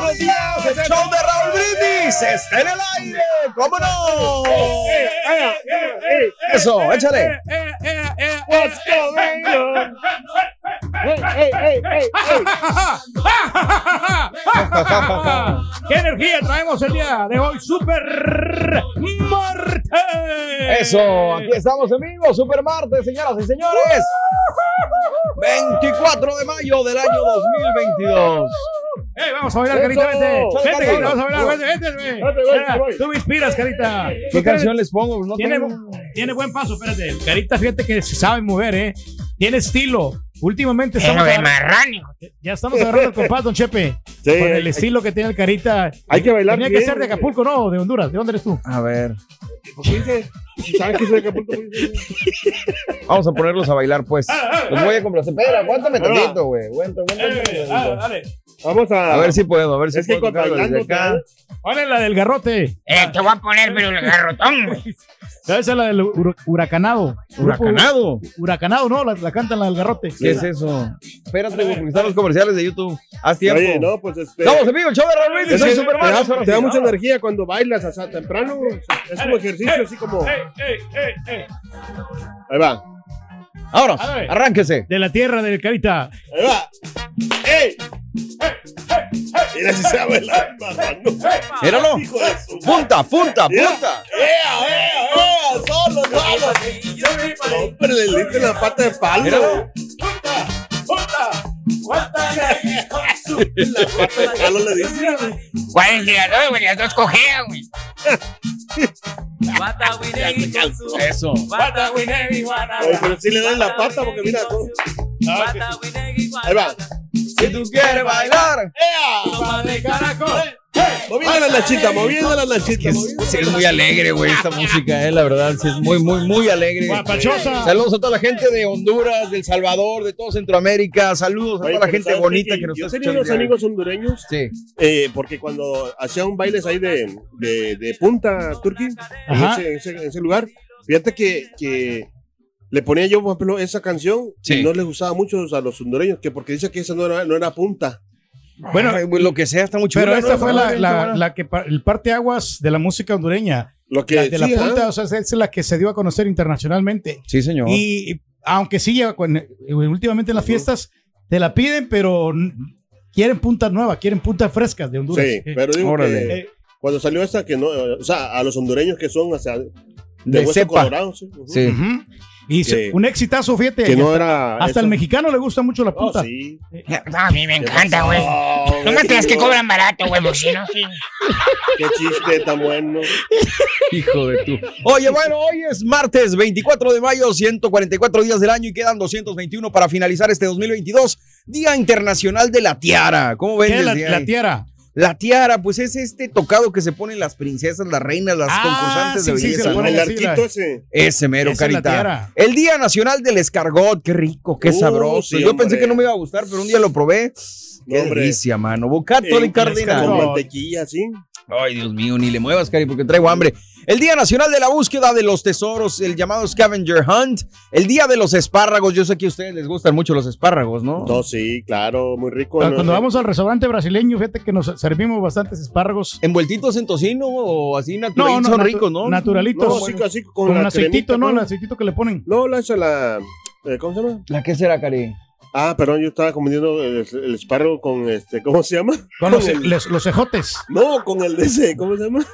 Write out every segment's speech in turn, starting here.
Buenos días. El show de Raúl Brindis está en el aire. ¿Cómo no? Eso, échale. What's going on? Hey, hey, hey. ¿Qué energía traemos el día de hoy? Super martes. Eso, aquí estamos en vivo, Super Martes, señoras y señores. 24 de mayo del año 2022. Ey, vamos a bailar. Carita, vete. Chale, Vete, Carita. vamos a bailar, vete, vete, vete. Mira, Tú me inspiras, Carita. ¿Qué canción les pongo? No Tiene, tengo- tiene buen paso, espérate. Carita, fíjate que se sabe mover, ¿eh? Tiene estilo. Últimamente estamos, Pero de marrano. ya estamos agarrando el compás, don Chepe. Sí, con el hay- estilo que tiene el Carita. Hay que bailar Tenía que ser de. Acapulco, ¿no? De Honduras. ¿De dónde eres tú? A ver, ¿Sabes que soy Acapulco? vamos a ponerlos a bailar, pues. Los voy a complacer. Espera, aguántame tantito, güey. Aguanta, aguántame Eh, ah. Vamos a. A ver si puedo, a ver si Es que puedo tocarlo bailando desde acá. ¿Cuál es la del garrote? Eh, te voy a poner, pero el garrotón, güey. Esa es la del hur- huracanado. Huracanado. Huracanado, ¿no? La, la cantan la del garrote. ¿Qué es eso? Espérate, güey, porque están los comerciales de YouTube. Haz tiempo. Oye, no, pues este. Estamos en vivo, el show de Raúl soy Superman. te da, mucha energía cuando bailas hasta temprano. Es como ejercicio, así como. Ahí va. Vámonos, ver. arránquese. De la tierra del Carita. Ahí va. ¡Ey! Mira si se va a bailar, mamando. Míralo. Hijo de su. Punta, punta, Mira. punta. ¡Ea, ea, ea! ¡Solo, solo! Hombre, le diste la pata de palo. Míralo. La pata palo le diste. ¿Cuál es el tirador, güey? Las dos cojean, güey. Eso. Oye, pero sí le doy la pata porque mira. va. Si tú quieres bailar. Moviendo la nachita, moviendo la nachita. Es, sí, es muy alegre, güey, esta música, eh, la verdad. Sí, es muy, muy, muy alegre. Guapachosa. Saludos a toda la gente de Honduras, del Salvador, de todo Centroamérica. Saludos a Oye, toda la gente ¿sabes bonita que nos Yo está tenía unos amigos hondureños, Sí. eh, porque cuando hacían bailes ahí de, de, de punta, Turquí, en Ajá. ese, en ese- en ese lugar, fíjate que, que le ponía yo, por ejemplo, esa canción Sí. y no les gustaba mucho a los hondureños, que porque dice que esa no era, no era punta. Bueno, Ay, lo que sea está muy chulo. pero esta ¿no? fue la, la, la que el parteaguas de la música hondureña. Lo que La de la sí, ajá. punta, o sea, es la que se dio a conocer internacionalmente. Sí, señor. Y y aunque sí, eh, últimamente en las fiestas te la piden, pero quieren puntas nuevas, quieren puntas frescas de Honduras. Sí, Eh, pero digo Órale. que eh, cuando salió esta, que no, o sea, a los hondureños que son hacia, de, De hueso colorado, sí. ujú. Sí. ujú. Y Que- un exitazo, fíjate. Que no hasta, era. hasta eso. el mexicano le gusta mucho la No, punta. sí. No, a mí me encanta, güey. Oh, No me creas que cobran barato, güey, porque si no, sí. Qué chiste tan bueno. Hijo de tú. Oye, bueno, hoy es martes 24 de mayo, 144 días del año y quedan 221 para finalizar este 2022. Día Internacional de la Tiara. ¿Cómo ven? ¿Qué es la, la tiara? La tiara, pues es este tocado que se ponen las princesas, las reinas, las Ah, concursantes sí, de sí, se belleza. ¿no? ponen El arquito ese. Ese mero, Esa es la carita. tiara. El Día Nacional del Escargot, qué rico, qué Uh, sabroso. sí, Yo hombre. pensé que no me iba a gustar, pero un día lo probé. Qué hombre. delicia, mano. Bocato Eh, de cardinal. Con mantequilla, sí. Ay, Dios mío, ni le muevas, Cari, porque traigo hambre. El Día Nacional de la Búsqueda de los Tesoros, el llamado Scavenger Hunt. El Día de los Espárragos. Yo sé que a ustedes les gustan mucho los espárragos, ¿no? No, sí, claro, muy rico. Cuando, ¿no? cuando vamos al restaurante brasileño, fíjate que nos servimos bastantes espárragos. Envueltitos en tocino o así No, naturalitos no, son natu- ricos, ¿no? Naturalitos. No, así, así con, con la un aceitito, cremita, ¿no? El aceitito que le ponen. No, la esa la. eh, ¿Cómo se llama? ¿La qué será, Cari? Ah, perdón, yo estaba comiendo el, el espárrago con este. ¿Cómo se llama? Con los, el- les- los ejotes. No, con el de ese. ¿Cómo se llama?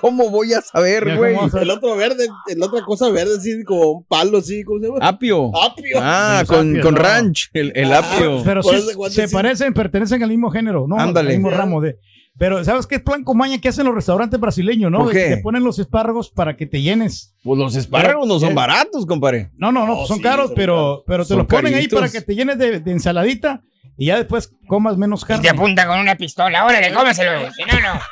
¿Cómo voy a saber, güey? ¿cómo vas a- El otro verde, el otra cosa verde, así como un palo, así, ¿cómo se llama? Apio. Apio. Ah, con, con no. ranch, el, el apio. Pero sí, se sí. parecen, pertenecen al mismo género, ¿no? Ándale. Al mismo ramo de. Pero, ¿sabes qué es plan con maña que hacen los restaurantes brasileños, no? ¿Por De qué? que Te ponen los espárragos para que te llenes. Pues los espárragos no son Eh. baratos, compadre. No, no, no, Oh, son sí, caros, son pero, pero te Son los ponen ahí para que te llenes de, de ensaladita y ya después comas menos Y te carne. apunta con una pistola. Órale, cómeselo. güey. Si no, no.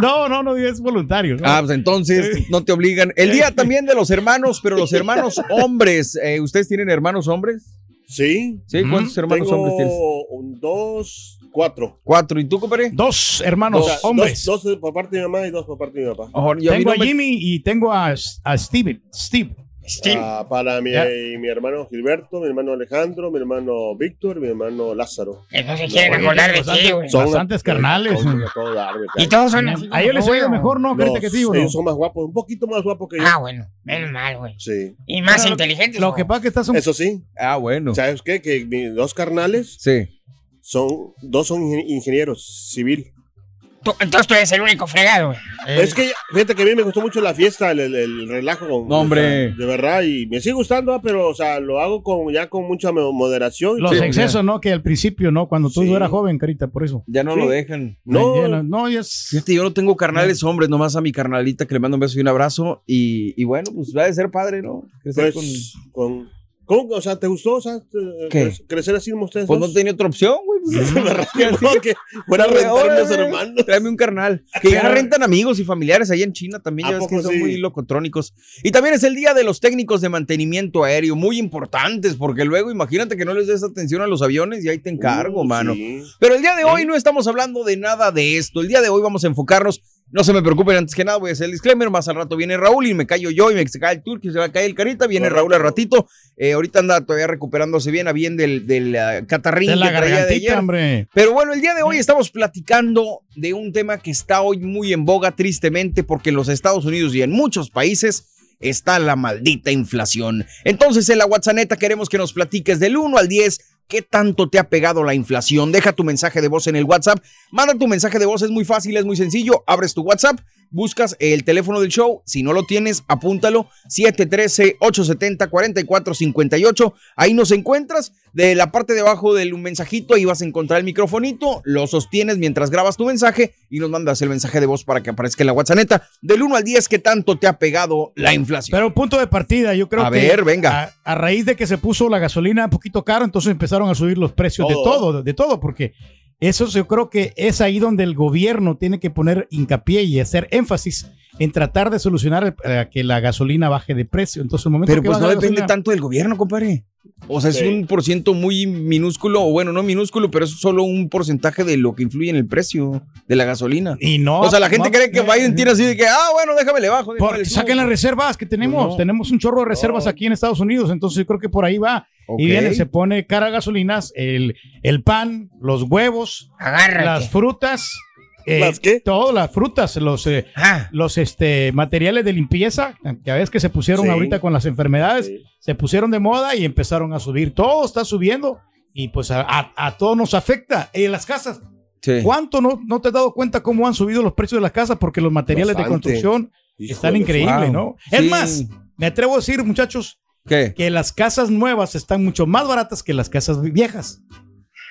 No, no, no, es voluntario. ¿no? Ah, pues entonces no te obligan. El día también de los hermanos, pero los hermanos hombres. eh, ¿Ustedes tienen hermanos hombres? Sí. ¿Sí? ¿Cuántos hermanos Tengo hombres tienes? un, dos, cuatro. Cuatro. ¿Y tú, compadre? Dos hermanos sea, hombres. Dos, dos por parte de mi mamá y dos por parte de mi papá. A tengo a me- Jimmy y tengo a, a Steve. Steve. Steve. Ah, para mi, Ya. mi hermano Gilberto, mi hermano Alejandro, mi hermano Víctor, mi hermano Lázaro. No se quieren acordar de ti, güey. Son- Bastantes carnales. a. Y todos son así. A ellos les tú, mejor, ¿no? Ahorita que digo, ¿no? ellos son más guapos, un poquito más guapos que yo. Ah, bueno. Menos mal, güey. Sí. Y más inteligentes. Lo que pasa es que estás un... Eso sí, Ah, bueno. ¿sabes qué? Que mis dos carnales Sí. Son, dos son ingen- ingenieros civil. Tú- entonces tú eres el único fregado, güey. Es que, fíjate que a mí me gustó mucho la fiesta, el, el- el relajo. Con, No, hombre. o sea, de verdad, y me sigue gustando, ah, pero, o sea, lo hago con, ya con mucha mo- moderación. Los Sí, excesos, ¿no? Que al principio, ¿no? Cuando tú Sí. eras joven, carita, por eso. Ya no Sí. lo dejan. No, no, ya es... Fíjate, yo no tengo carnales hombres, nomás a mi carnalita que le mando un beso y un abrazo. Y, y bueno, pues va a ser padre, ¿no? Crecer pues, con... ¿Cómo? O sea, ¿te gustó? O sea, cre- crecer así como ustedes Pues no tenía otra opción, güey. Pues, me. No, que fuera a rentar unos hermanos. Tráeme un carnal. Que ya rentan amigos y familiares allá en China también. ¿A Ya ves que son sí? muy locotrónicos. Y también es el día de los técnicos de mantenimiento aéreo, muy importantes, porque luego imagínate que no les des atención a los aviones y ahí te encargo, Uh, mano. sí. Pero el día de hoy no estamos hablando de nada de esto. El día de hoy vamos a enfocarnos. No se me preocupen, antes que nada voy a hacer el disclaimer. Más al rato viene Raúl y me callo yo y me se cae el turco y se va a caer el carita. Viene Correcto. Raúl al ratito. Eh, ahorita anda todavía recuperándose bien a bien del, del ah, catarrín De la que traía de ayer. hombre. Pero bueno, el día de hoy estamos platicando de un tema que está hoy muy en boga, tristemente, porque en los Estados Unidos y en muchos países está la maldita inflación. Entonces, en la WhatsApp queremos que nos platiques del 1 al 10. ¿Qué tanto te ha pegado la inflación? Deja tu mensaje de voz en el WhatsApp. Manda tu mensaje de voz, es muy fácil, es muy sencillo. Abres tu WhatsApp, buscas el teléfono del show. Si no lo tienes, apúntalo. 713-870-4458. Ahí nos encuentras. De la parte de abajo del mensajito, ahí vas a encontrar el microfonito. Lo sostienes mientras grabas tu mensaje y nos mandas el mensaje de voz para que aparezca en la WhatsApp. Del 1 al 10, ¿qué tanto te ha pegado la inflación? Pero punto de partida, yo creo A que. ver, venga. A, a raíz de que se puso la gasolina un poquito cara, entonces empezaron a subir los precios de Todo. todo, de todo, porque eso yo creo que es ahí donde el gobierno tiene que poner hincapié y hacer énfasis en tratar de solucionar eh, que la gasolina baje de precio. Entonces, el momento Pero que pues no depende gasolina- tanto del gobierno, compadre. O sea, es Sí. un por ciento muy minúsculo, o bueno, no minúsculo, pero es solo un porcentaje de lo que influye en el precio de la gasolina. Y no. o sea, la gente no- cree que Biden tiene así de que, ah, bueno, déjame le bajo. Por- déjame subo. saquen las reservas que tenemos. No. Tenemos un chorro de reservas No. aquí en Estados Unidos. Entonces yo creo que por ahí va. Y viene, se pone cara a gasolinas, el, el pan, los huevos, Agárrate. las frutas. Eh, ¿Las qué? Todas las frutas, los, eh, Ah, los este, materiales de limpieza, que a veces que se pusieron Sí. ahorita con las enfermedades, Sí. se pusieron de moda y empezaron a subir. Todo está subiendo y pues a, a- a todos nos afecta. En las casas, Sí. ¿cuánto no, no te has dado cuenta cómo han subido los precios de las casas? Porque los materiales de Bastante. construcción Híjole, están increíbles, wow. ¿no? Es más, me atrevo a decir, muchachos, ¿Qué? que las casas nuevas están mucho más baratas que las casas viejas.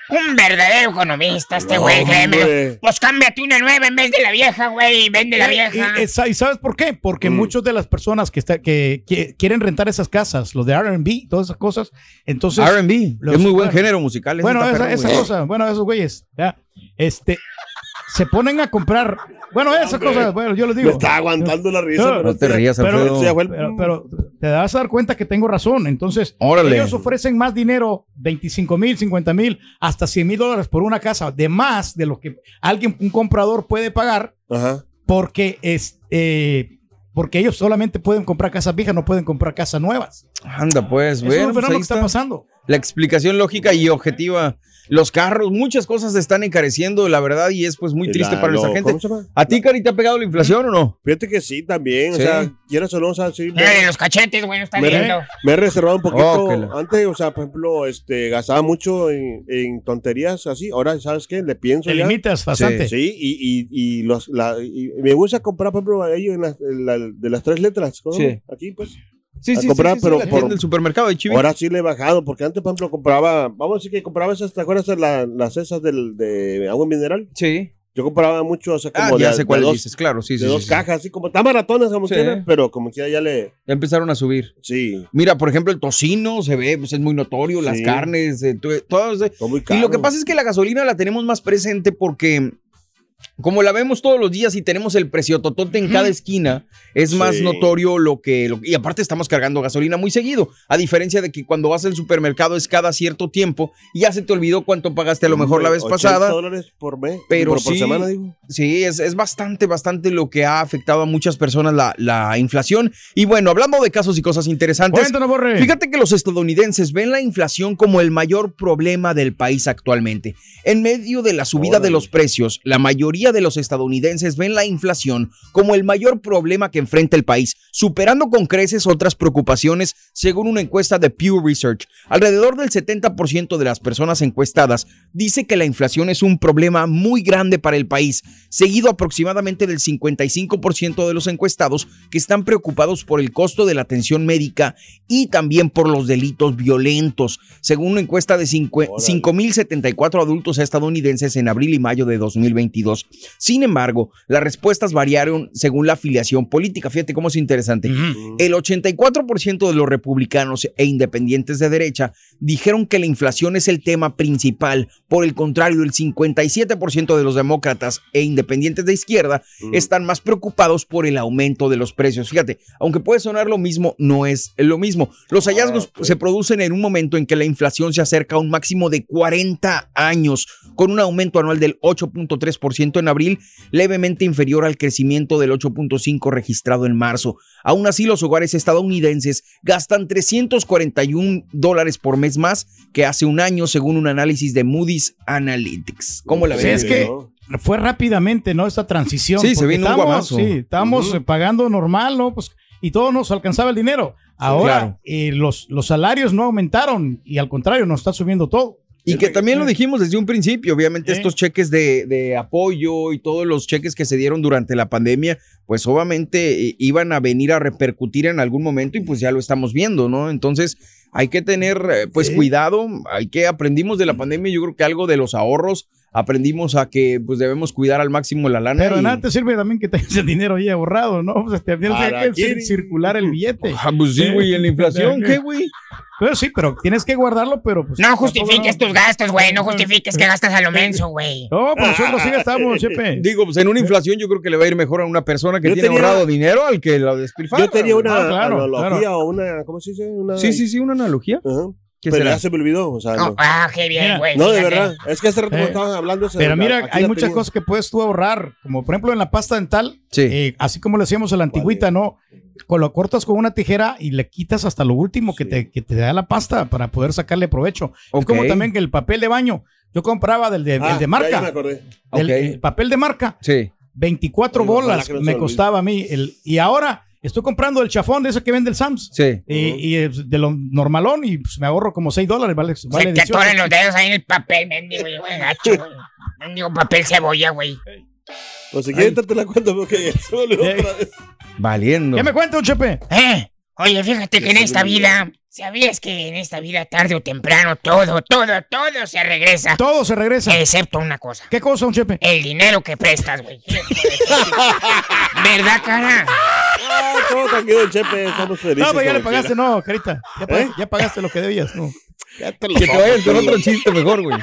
Un verdadero economista este güey, créeme. Pues cámbiate una nueva en vez de la vieja, güey, y vende la Eh, vieja. Y, esa- ¿y sabes por qué? Porque Mm. muchas de las personas que, está, que, que quieren rentar esas casas, los de R&B, todas esas cosas, entonces... R&B, es muy buen género musical. ese Bueno, esa, perro, esa cosa, bueno, esos güeyes, ya, este, se ponen a comprar, bueno, esas Hombre. cosas, bueno, yo les Me digo. está aguantando la risa. No, pero No te rías, pero- Pero, pero te vas a dar cuenta que tengo razón. Entonces, Órale. ellos ofrecen más dinero, 25 mil, 50 mil, hasta 100 mil dólares por una casa, de más de lo que alguien, un comprador puede pagar, Ajá. porque es, eh, porque ellos solamente pueden comprar casas viejas, no pueden comprar casas nuevas. Anda, pues, Eso bueno, es un pues fenómeno ahí que está está. pasando. La explicación lógica y objetiva. Los carros, muchas cosas se están encareciendo, la verdad, y es pues muy triste la- para nuestra gente. ¿cómo se llama? ¿A ti, Cari, te ha pegado la inflación o no? Fíjate que sí, también. Sí. O sea, quieras o no, o sea, sí. me- Eh, los cachetes, güey, no está me, viendo. me he reservado un poquito. Oh, la- Antes, o sea, por ejemplo, este, gastaba mucho en, en tonterías así. Ahora, ¿sabes qué? Le pienso Te ya. limitas bastante. Sí, y, y, y, los, la, y me gusta comprar, por ejemplo, ellos en la- de las tres letras. ¿no? Sí. Aquí, pues. Sí, A sí, comprar, sí, sí, pero por- del supermercado de. Ahora sí le he bajado, porque antes, por ejemplo, compraba, vamos a decir que compraba esas, ¿te acuerdas de la- las esas del, de agua mineral? Sí. Yo compraba mucho, o sea, Ah, como ya de, sé de cuál dos, dices, claro, sí, sí. de sí, dos sí. cajas, así como, está maratones como Sí. quiera, pero como quiera ya le, Ya empezaron a subir. sí, Mira, por ejemplo, el tocino se ve, pues es muy notorio, las carnes, eh, to- todo eso. son muy Y caros. lo que pasa es que la gasolina la tenemos más presente porque como la vemos todos los días y tenemos el precio totote en cada esquina, es más Sí. notorio lo que, lo- Y aparte estamos cargando gasolina muy seguido, a diferencia de que cuando vas al supermercado es cada cierto tiempo y ya se te olvidó cuánto pagaste a lo mejor la vez 80 pasada. dólares por mes, Pero por, por sí. semana, digo. Sí, es, es bastante, bastante lo que ha afectado a muchas personas la, la inflación. Y bueno, hablando de casos y cosas interesantes, Cuéntanos, Borre. Fíjate que los estadounidenses ven la inflación como el mayor problema del país actualmente. En medio de la subida de los precios, la mayoría de los estadounidenses ven la inflación como el mayor problema que enfrenta el país, superando con creces otras preocupaciones, según una encuesta de Pew Research. Alrededor del 70% de las personas encuestadas dice que la inflación es un problema muy grande para el país, seguido aproximadamente del 55% de los encuestados que están preocupados por el costo de la atención médica y también por los delitos violentos, según una encuesta de cincu- Órale. 5.074 adultos estadounidenses en abril y mayo de 2022. Sin embargo, las respuestas variaron según la afiliación política. Fíjate cómo es interesante. El 84% de los republicanos e independientes de derecha dijeron que la inflación es el tema principal. Por el contrario, el 57% de los demócratas e independientes de izquierda están más preocupados por el aumento de los precios. Fíjate, aunque puede sonar lo mismo, no es lo mismo. Los hallazgos ok. se producen en un momento en que la inflación se acerca a un máximo de 40 años, con un aumento anual del 8.3% en abril, levemente inferior al crecimiento del 8.5% registrado en marzo. Aún así, los hogares estadounidenses gastan 341 dólares por mes más que hace un año, según un análisis de Moody's Analytics. ¿Cómo la Sí, ves? es que fue rápidamente, ¿no? Esta transición. Sí, se vino un estábamos- guamazo. Sí, eh, pagando normal, ¿no? Pues, y todo nos alcanzaba el dinero. Ahora claro. eh, los, los salarios no aumentaron y al contrario, nos está subiendo todo. Y que también lo dijimos desde un principio, obviamente estos cheques de, de apoyo y todos los cheques que se dieron durante la pandemia, pues obviamente eh, iban a venir a repercutir en algún momento y pues ya lo estamos viendo, ¿no? Entonces hay que tener eh, pues cuidado, hay que aprendimos de la pandemia, yo creo que algo de los ahorros, aprendimos a que pues debemos cuidar al máximo la lana. Pero y- nada te sirve también que tengas el dinero ahí ahorrado, ¿no? Pues te tienes que circular el billete. Ah, pues sí, güey, en la inflación, ¿qué, güey? Pero sí, pero tienes que guardarlo, pero pues. No justifiques no. tus gastos, güey. No justifiques que gastas a lo menso, güey. No, pues nosotros sí gastamos, Chepe. Digo, pues en una inflación yo creo que le va a ir mejor a una persona que Yo tiene tenía- ahorrado dinero al que lo despilfarra. Yo tenía una Ah, claro, analogía claro. o una, ¿cómo se dice? Una, Sí, sí, sí, una analogía. Ajá. ¿Qué Pero será? ya se me olvidó, o sea, No, no. ah, qué bien, güey. No, de verdad. Es que hace rato Eh, estaban hablando. Pero mira, hay muchas tenía. cosas que puedes tú ahorrar, como por ejemplo en la pasta dental, Sí. eh, así como le hacíamos a la antigüita, ¿no? Con- Lo cortas con una tijera y le quitas hasta lo último que, te, que te da la pasta para poder sacarle provecho. Ok. Es como también que el papel de baño, yo compraba del de, Ah, de ya, marca, ya me acordé. del- el papel de marca, Sí. 24 Oye, ojalá bolas me costaba a mí. El, y ahora estoy comprando el chafón de ese que vende el Sams. Sí. Y, y es de lo normalón y pues, me ahorro como 6 dólares, vale, Se vale te 18. atoran los dedos ahí en el papel, mendigo, güey, gacho, güey. Mendigo papel cebolla, güey. Pues si quieres, te la cuento porque ya se me olvidó Eh. otra vez. Valiendo. ¿Qué me cuenta, un Chepe? Eh, oye, fíjate que en esta vida, ¿sabías que en esta vida tarde o temprano todo, todo, todo se regresa? Todo se regresa. Excepto una cosa. ¿Qué cosa, un Chepe? El dinero que prestas, güey. ¿Verdad, cara? Ah, todo tranquilo, Chepe. Estamos felices. No, pues ya le como pagaste, quiera. no, carita. Ya, pag- ¿Eh? ya pagaste lo que debías, no. Ya te lo Que te vayas con otro chiste mejor, güey.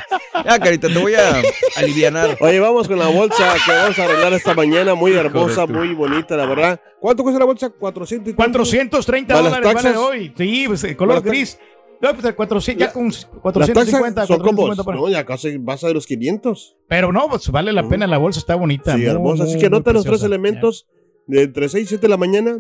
Ya, carita, te voy a alivianar. Oye, vamos con la bolsa que vamos a arreglar esta mañana. Muy hermosa, Correcto. muy bonita, la verdad. ¿Cuánto cuesta la bolsa? 400 y cuánto? 430 ¿Para las dólares vale taxas? hoy. Sí, pues, color ¿Para las gris. No, pues, el 400, ya con Las 450, taxas son como, 450 por ahí. no, ya casi vas a los 500. Pero no, pues vale la pena, la bolsa está bonita. Sí, muy, hermosa. Así muy, que muy anota los tres elementos de entre 6 y 7 de la mañana.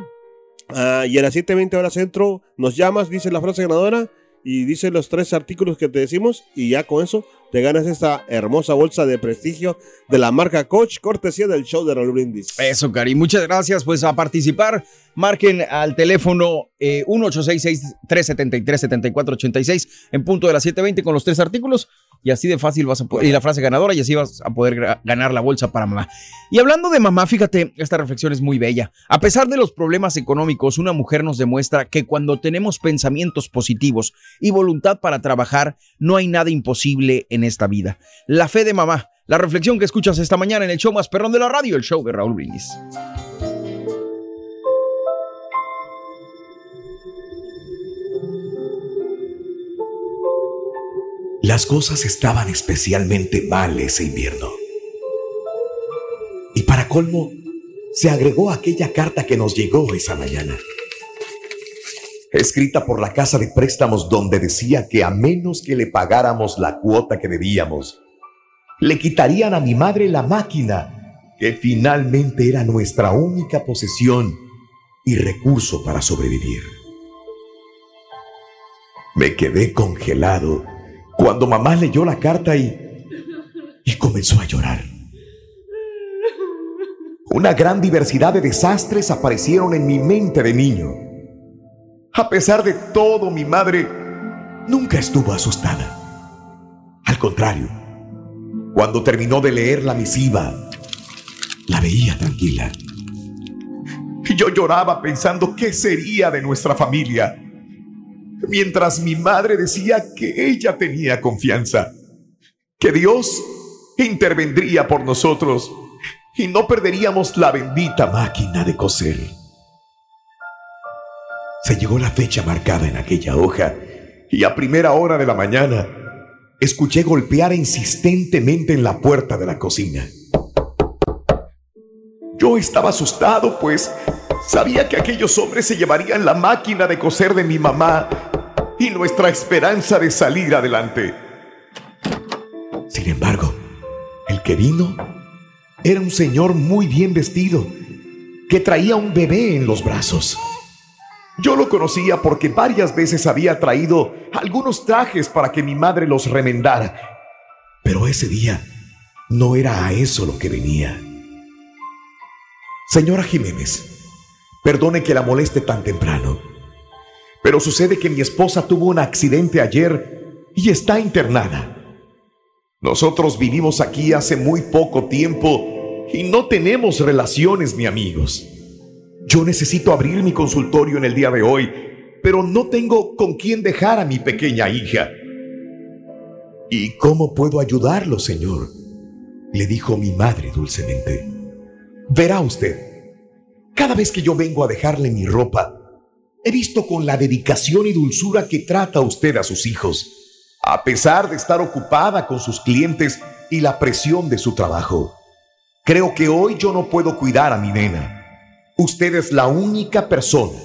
ah, y a las 7.20 horas centro nos llamas, dice la frase ganadora y dice los tres artículos que te decimos. Y ya con eso te ganas esta hermosa bolsa de prestigio de la marca Coach, cortesía del show de Raúl Brindis. Eso, Cari. Muchas gracias. Pues a participar, marquen al teléfono eh, 1866-373-7486 en punto de las 7.20 con los tres artículos. Y así de fácil vas a poder, y la frase ganadora, y así vas a poder ganar la bolsa para mamá. Y hablando de mamá, fíjate, esta reflexión es muy bella. A pesar de los problemas económicos, una mujer nos demuestra que cuando tenemos pensamientos positivos y voluntad para trabajar, no hay nada imposible en esta vida. La fe de mamá. La reflexión que escuchas esta mañana en el show más perrón de la radio, el show de Raúl Brindis. Las cosas estaban especialmente mal ese invierno. Y para colmo, se agregó aquella carta que nos llegó esa mañana. Escrita por la casa de préstamos donde decía que a menos que le pagáramos la cuota que debíamos, le quitarían a mi madre la máquina, que finalmente era nuestra única posesión y recurso para sobrevivir. Me quedé congelado cuando mamá leyó la carta y, y comenzó a llorar. Una gran diversidad de desastres aparecieron en mi mente de niño. A pesar de todo, mi madre nunca estuvo asustada. Al contrario, cuando terminó de leer la misiva, la veía tranquila. Y yo lloraba pensando qué sería de nuestra familia mientras mi madre decía que ella tenía confianza, que Dios intervendría por nosotros y no perderíamos la bendita máquina de coser. Se llegó la fecha marcada en aquella hoja y a primera hora de la mañana escuché golpear insistentemente en la puerta de la cocina. Yo estaba asustado, pues sabía que aquellos hombres se llevarían la máquina de coser de mi mamá y nuestra esperanza de salir adelante. Sin embargo, el que vino era un señor muy bien vestido, que traía un bebé en los brazos. Yo lo conocía porque varias veces había traído algunos trajes para que mi madre los remendara, pero ese día no era a eso lo que venía. Señora Jiménez, perdone que la moleste tan temprano, pero sucede que mi esposa tuvo un accidente ayer y está internada. Nosotros vivimos aquí hace muy poco tiempo y no tenemos relaciones ni amigos. Yo necesito abrir mi consultorio en el día de hoy, pero no tengo con quién dejar a mi pequeña hija. ¿Y cómo puedo ayudarlo, señor? Le dijo mi madre dulcemente. Verá usted, cada vez que yo vengo a dejarle mi ropa, he visto con la dedicación y dulzura que trata usted a sus hijos, a pesar de estar ocupada con sus clientes y la presión de su trabajo. Creo que hoy yo no puedo cuidar a mi nena. Usted es la única persona,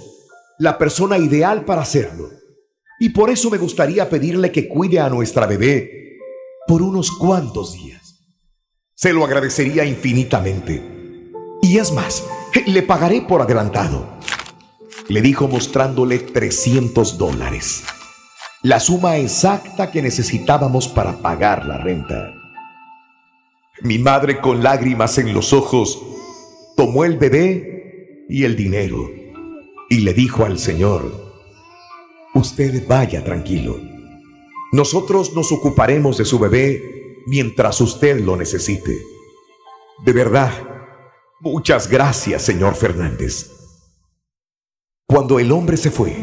la persona ideal para hacerlo. Y por eso me gustaría pedirle que cuide a nuestra bebé por unos cuantos días. Se lo agradecería infinitamente. Y es más, le pagaré por adelantado. Le dijo mostrándole 300 dólares. La suma exacta que necesitábamos para pagar la renta. Mi madre con lágrimas en los ojos tomó el bebé y el dinero y le dijo al Señor, usted vaya tranquilo. Nosotros nos ocuparemos de su bebé mientras usted lo necesite. De verdad, muchas gracias, señor Fernández. Cuando el hombre se fue,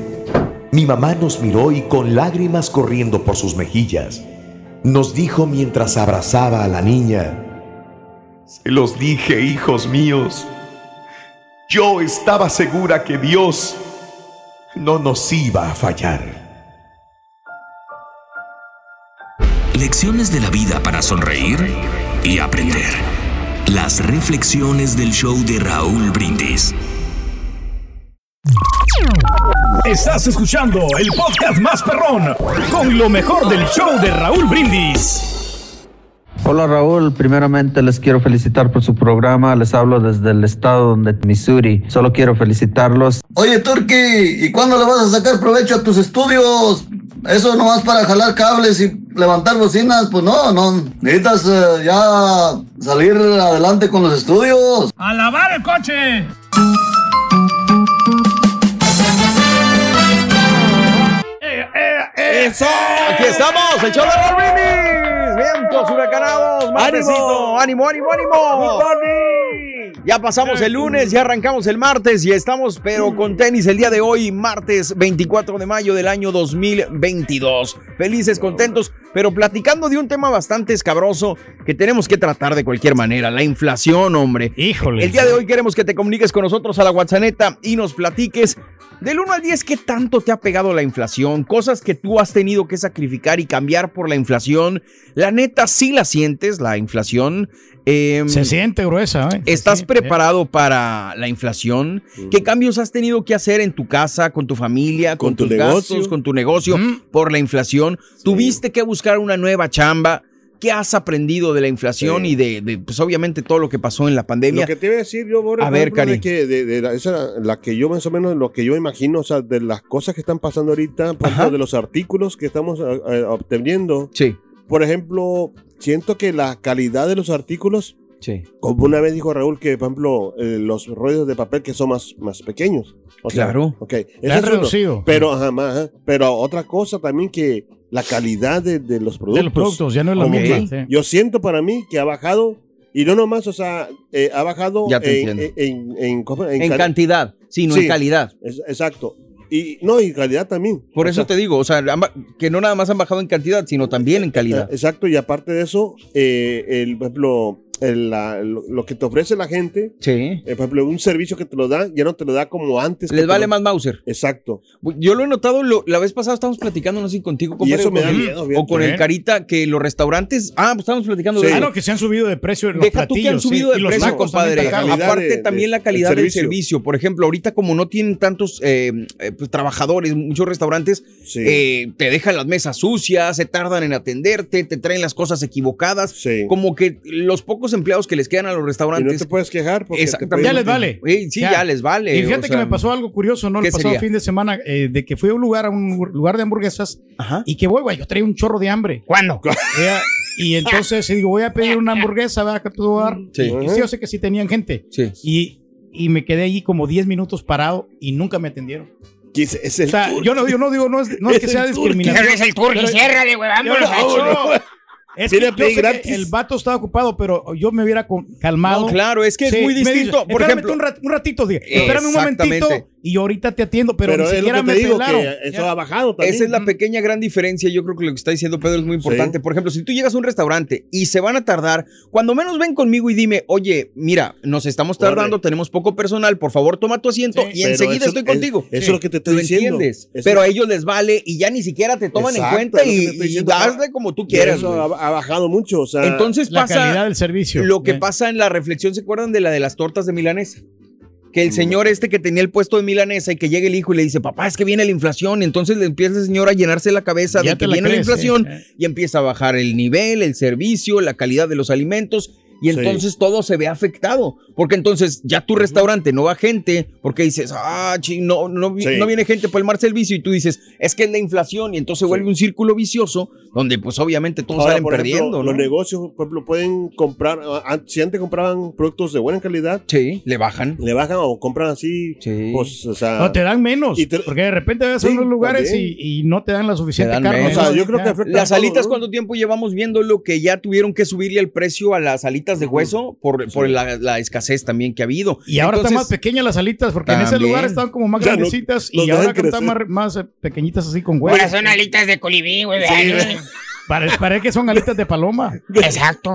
mi mamá nos miró y con lágrimas corriendo por sus mejillas, nos dijo mientras abrazaba a la niña, Se los dije, hijos míos, yo estaba segura que Dios no nos iba a fallar. Lecciones de la vida para sonreír y aprender. Las reflexiones del show de Raúl Brindis. Estás escuchando el podcast más perrón con lo mejor del show de Raúl Brindis. Hola Raúl, primeramente les quiero felicitar por su programa, les hablo desde el estado de Missouri, solo quiero felicitarlos. Oye, Turki, ¿y cuándo le vas a sacar provecho a tus estudios? Eso nomás para jalar cables y levantar bocinas, pues no, no. Necesitas eh, ya salir adelante con los estudios. ¡A lavar el coche! ¡Eso! Aquí estamos, el show de. Vientos huracanados, martesito. ¡Ánimo, ánimo, ánimo! Ya pasamos el lunes, ya arrancamos el martes y estamos, pero con tenis el día de hoy, martes 24 de mayo del año 2022. Felices, contentos, pero platicando de un tema bastante escabroso que tenemos que tratar de cualquier manera, la inflación, hombre. Híjole. El día de hoy queremos que te comuniques con nosotros a la WhatsApp y nos platiques del 1 al 10 qué tanto te ha pegado la inflación, cosas que tú has tenido que sacrificar y cambiar por la inflación. La neta, sí la sientes, la inflación. Em, Se siente gruesa, ¿eh? ¿Estás siente, preparado para la inflación? ¿Qué cambios has tenido que hacer en tu casa, con tu familia, con, Con tu tus negocio. gastos, con tu negocio por la inflación? ¿Tuviste que buscar una nueva chamba? ¿Qué has aprendido de la inflación Sí. y de, de, pues obviamente todo lo que pasó en la pandemia? Lo que te iba a decir yo, Borre, A ver, Cari. que de, de la, esa, la que yo más o menos, lo que yo imagino, o sea, de las cosas que están pasando ahorita, por ejemplo, de los artículos que estamos eh, eh, obteniendo. Sí, Por ejemplo, siento que la calidad de los artículos, sí. como una vez dijo Raúl, que por ejemplo, eh, los rollos de papel que son más, más pequeños. O sea, Claro. ok, eso La han es uno. reducido. Pero, ajá, más, ajá. pero otra cosa también que la calidad de, de los productos. de los productos, ya no es la misma. sí. Yo siento para mí que ha bajado, y no nomás, o sea, eh, ha bajado Ya te en, en, en, ¿cómo? en En cal- cantidad, sí, no Sí. en calidad. Es- exacto. Y no, y calidad también. Por O eso sea, te digo, o sea, que no nada más han bajado en cantidad, sino también en calidad. Exacto, y aparte de eso, eh, el, por ejemplo, el- la- lo, lo que te ofrece la gente, Sí. eh, por ejemplo, un servicio que te lo da, ya no te lo da como antes. Les vale lo- más Mauser. Exacto. Yo lo he notado, lo- la vez pasada estábamos platicando, no sé contigo, Y compadre, eso o me da con- miedo, O con el ¿Eh? Carita, que los restaurantes. Ah, pues estábamos platicando de Sí. Ah, eso. no, que se han subido de precio en los Deja tú que han platillos, sí, subido de y precio, compadre. Aparte de- también de- la calidad del del servicio. servicio. Por ejemplo, ahorita como no tienen tantos eh, eh, pues, trabajadores, muchos restaurantes, Sí. eh, te dejan las mesas sucias, se tardan en atenderte, te traen las cosas equivocadas. Sí. Como que los pocos empleados que les quedan a los y no restaurantes. te puedes quejar porque te. Ya les vale. Eh, sí, ya, Ya. les vale. Y fíjate o que sea, me pasó algo curioso, ¿no? ¿qué El pasado sería? fin de semana, eh, de que fui a un lugar, a un lugar de hamburguesas, Ajá. y que voy, güey, yo traía un chorro de hambre. ¿Cuándo? Ella- y entonces digo, voy a pedir una hamburguesa, ¿verdad? Que puedo dar. Sí. Y sí, yo sé que sí tenían gente. Sí. Y, y me quedé allí como 10 minutos parado y nunca me atendieron. Que es- es el O sea, yo no, yo no digo, no es, no es que Es sea el turqui. Pero es el turqui, Pero- ciérrale, güey, Es que yo sé que el vato estaba ocupado, pero yo me hubiera calmado. No, claro, es que es muy me dice, distinto. Por "Espérame ejemplo- un, rat- un ratito, espérame un momentito y yo ahorita te atiendo, pero, Pero, ni siquiera me digo, pelaron. que eso Ya. ha bajado también. Esa es la pequeña gran diferencia. Yo creo que lo que está diciendo Pedro es muy importante. Sí. Por ejemplo, si tú llegas a un restaurante y se van a tardar, cuando menos ven conmigo y dime, oye, mira, nos estamos Corre. tardando, tenemos poco personal, por favor toma tu asiento Sí. y Pero enseguida eso- estoy es- contigo. Eso es lo que te estoy ¿Lo diciendo. entiendes? Eso- Pero a ellos les vale y ya ni siquiera te toman Exacto, en cuenta y, y hazle como tú quieras. Eso ha, ha bajado mucho. O sea, Entonces La pasa calidad del servicio. lo que Eh. pasa en la reflexión, ¿se acuerdan de la de las tortas de milanesa? Que el señor este que tenía el puesto de milanesa y que llega el hijo y le dice, papá, es que viene la inflación. Y entonces le empieza el señor a llenarse la cabeza Ya de que la viene la crees, inflación eh. y empieza a bajar el nivel, el servicio, la calidad de los alimentos. Y Sí. entonces todo se ve afectado. Porque entonces ya tu restaurante no va gente, porque dices, ah, chi, no, no, Sí. no viene gente por el mal servicio. Y tú dices, es que es la inflación. Y entonces vuelve un círculo vicioso donde, pues obviamente todos Ahora, salen por ejemplo, perdiendo. ¿no? Los negocios, por ejemplo, pueden comprar. ah, Si antes compraban productos de buena calidad, Sí, le bajan. le bajan o compran así. Sí. Pues, o sea. No, te dan menos. Y te- porque de repente vas a unos lugares y, y no te dan la suficiente dan carne. o sea, yo creo que afecta Las alitas. ¿cuánto tiempo llevamos viendo lo que ya tuvieron que subirle el precio a las alitas de hueso por, por la, la escasez también que ha habido? Y ahora están más pequeñas las alitas, porque en ese lugar estaban como más no- grandecitas y ahora dejan están más, eh, pequeñitas así con huevos. Ahora son alitas de colibrí, güey. Sí, Parece que son alitas de paloma. Exacto.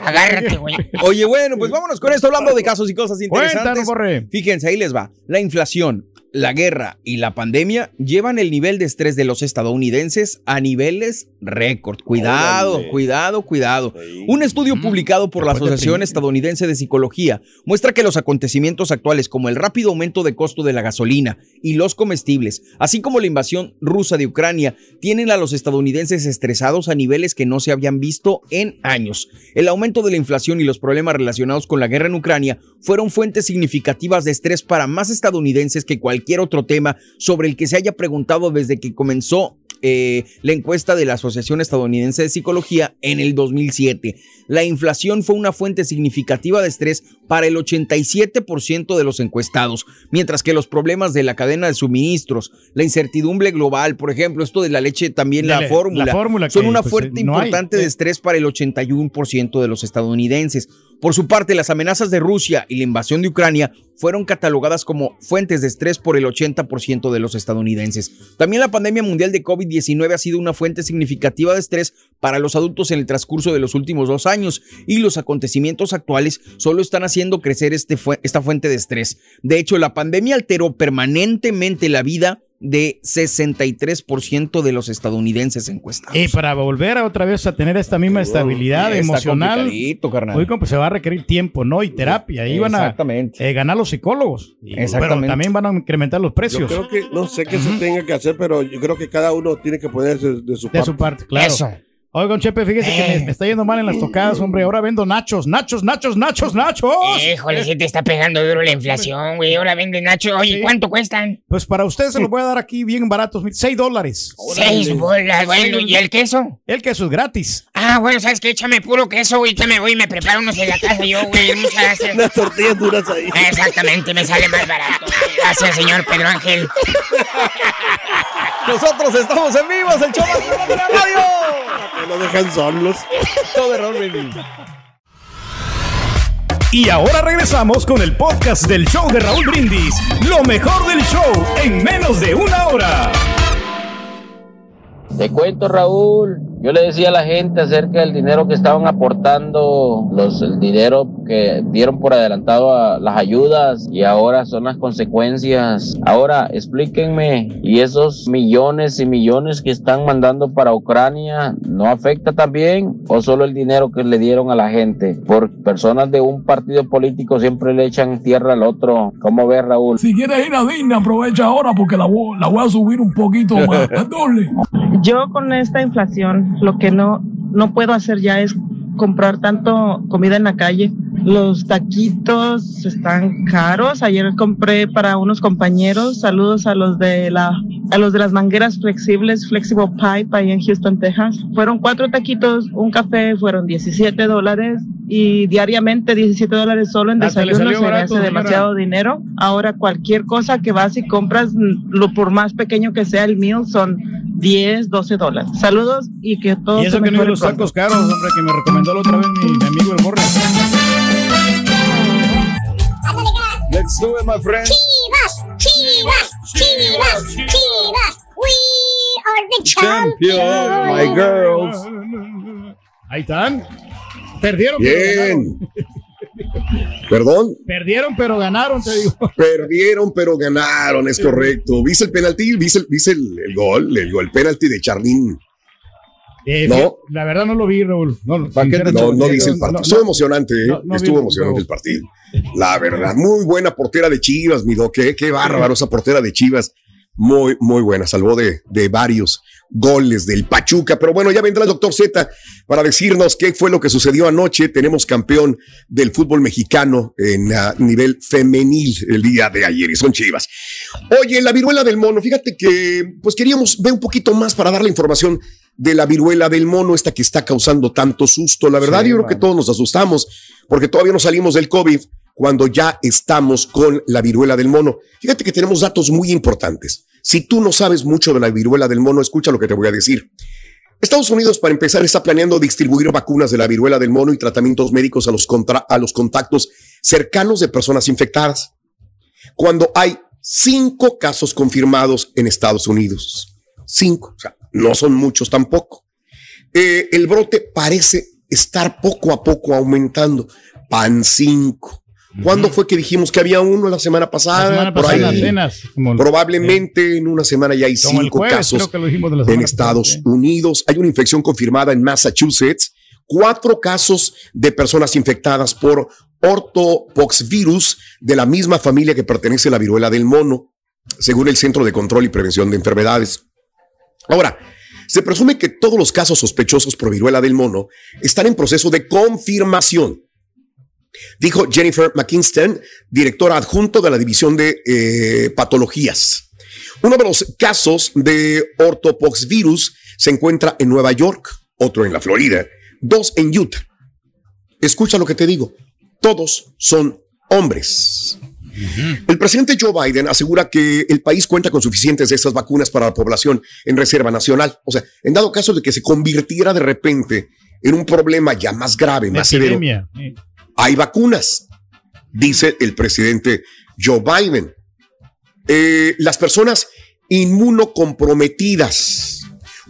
Agárrate, güey. Oye, bueno, pues vámonos con esto hablando de casos y cosas Cuéntanos, interesantes. Borre. Fíjense, ahí les va. La inflación, la guerra y la pandemia llevan el nivel de estrés de los estadounidenses a niveles récord. Cuidado, Órale. cuidado, cuidado. Sí. Un estudio publicado por la de Asociación Estadounidense de Psicología muestra que los acontecimientos actuales como el rápido aumento de costo de la gasolina y los comestibles, así como la invasión rusa de Ucrania, tienen a los estadounidenses estresados a niveles que no se habían visto en años. El aumento de la inflación y los problemas relacionados con la guerra en Ucrania fueron fuentes significativas de estrés para más estadounidenses que cualquier otro tema sobre el que se haya preguntado desde que comenzó eh, la encuesta de la Asociación Estadounidense de Psicología en el 2007. La inflación fue una fuente significativa de estrés para el 87% de los encuestados, mientras que los problemas de la cadena de suministros, la incertidumbre global, por ejemplo, esto de la leche, también la, la- fórmula, la fórmula son una pues, fuente no hay. importante de estrés para el 81% de los estadounidenses. Por su parte, las amenazas de Rusia y la invasión de Ucrania fueron catalogadas como fuentes de estrés por el 80% de los estadounidenses. También la pandemia mundial de COVID-19 ha sido una fuente significativa de estrés para los adultos en el transcurso de los últimos dos años y los acontecimientos actuales solo están haciendo crecer este esta fuente de estrés. De hecho, la pandemia alteró permanentemente la vida de 63% de los estadounidenses encuestados. Y para volver a otra vez a tener esta misma estabilidad emocional, hoy pues se va a requerir tiempo, ¿no? Y terapia. Ahí van a eh, ganar los psicólogos. Y- Pero también van a incrementar los Yo precios. creo que, no sé qué se tenga que hacer, pero yo creo que cada uno tiene que ponerse de su De parte. su parte, claro. Eso. Oigan, Chepe, fíjese que me, me está yendo mal en las tocadas, hombre. Ahora vendo nachos, nachos, nachos, nachos, nachos. Híjole, se te está pegando duro la inflación, güey. Ahora vende Nacho. Oye, Sí. ¿cuánto cuestan? Pues para ustedes se los voy a dar aquí bien baratos, seis dólares. Seis bolas. Bueno, ¿y el queso? El queso es gratis. Ah, bueno, ¿sabes qué? Échame puro queso, güey. Ya me voy y me preparo unos en la casa yo, güey. Muchas gracias. Unas tortillas duras ahí. Exactamente, me sale más barato. Gracias, señor Pedro Ángel. Nosotros estamos en vivo, el show más de la radio. Que no dejan solos. Show de Raúl Brindis. Y ahora regresamos con el podcast del show de Raúl Brindis. Lo mejor del show en menos de una hora. Te cuento, Raúl. Yo le decía a la gente acerca del dinero que estaban aportando, los, el dinero que dieron por adelantado a las ayudas y ahora son las consecuencias. Ahora, explíquenme, ¿y esos millones y millones que están mandando para Ucrania no afecta también o solo el dinero que le dieron a la gente? Por personas de un partido político siempre le echan tierra al otro. ¿Cómo ves, Raúl? Si quieres ir a Disney, aprovecha ahora porque la, voy- la voy a subir un poquito más. Yo con esta inflación lo que no, no puedo hacer ya es comprar tanto comida en la calle. Los taquitos están caros. Ayer compré para unos compañeros. Saludos a los de la a los de las mangueras flexibles Flexible Pipe ahí en Houston, Texas. Fueron cuatro taquitos, un café, fueron 17 dólares y diariamente 17 dólares solo en le desayuno se me hace demasiado dinero. Ahora cualquier cosa que vas y compras, lo por más pequeño que sea el meal, son 10, 12 dólares. Saludos y que todo Y eso que no los tacos caros, hombre, que me recomendó la otra vez mi, mi amigo el Borre. Let's do it, my friend. Chivas, Chivas, Chivas, Chivas. We are the Champion, champions. my girls. Ahí están. Perdieron, pero Bien. ganaron. Perdón. Perdieron, pero ganaron, te digo. Perdieron, pero ganaron, es correcto. ¿Viste el penalti? ¿Viste, el, viste el, el gol? El, gol, el penalti de Charlín. Eh, No. La verdad no lo vi, Raúl. No, No, sinceramente, no dice el partido. Estuvo emocionante, ¿eh? Estuvo emocionante el partido. La verdad, muy buena portera de Chivas, mi doc. Qué, qué bárbaro esa portera de Chivas. Muy, muy buena. Salvó de, de varios goles del Pachuca. Pero bueno, ya vendrá el doctor Z para decirnos qué fue lo que sucedió anoche. Tenemos campeón del fútbol mexicano en ah, nivel femenil el día de ayer y son Chivas. Oye, la viruela del mono, fíjate que pues queríamos ver un poquito más para dar la información de la viruela del mono, esta que está causando tanto susto. La verdad, Sí, yo creo que todos nos asustamos porque todavía no salimos del COVID cuando ya estamos con la viruela del mono. Fíjate que tenemos datos muy importantes. Si tú no sabes mucho de la viruela del mono, escucha lo que te voy a decir. Estados Unidos, para empezar, está planeando distribuir vacunas de la viruela del mono y tratamientos médicos a los, contra- a los contactos cercanos de personas infectadas. Cuando hay cinco casos confirmados en Estados Unidos. Cinco, o sea, no son muchos tampoco. Eh, el brote parece estar poco a poco aumentando. Pan 5. ¿Cuándo fue que dijimos que había uno la semana pasada? La semana Por pasada ahí. apenas. como- Probablemente en una semana ya hay cinco jueves, casos creo que lo dijimos de la en Estados pasada. Unidos. Hay una infección confirmada en Massachusetts. Cuatro casos de personas infectadas por ortopoxvirus de la misma familia que pertenece a la viruela del mono, según el Centro de Control y Prevención de Enfermedades. Ahora, se presume que todos los casos sospechosos por viruela del mono están en proceso de confirmación. Dijo Jennifer McKinston, directora adjunto de la División de eh, Patologías. Uno de los casos de ortopoxvirus se encuentra en Nueva York, otro en la Florida, dos en Utah. Escucha lo que te digo. Todos son hombres. El presidente Joe Biden asegura que el país cuenta con suficientes de estas vacunas para la población en reserva nacional. O sea, en dado caso de que se convirtiera de repente en un problema ya más grave, más severo. Sí. hay vacunas, dice el presidente Joe Biden. Eh, las personas inmunocomprometidas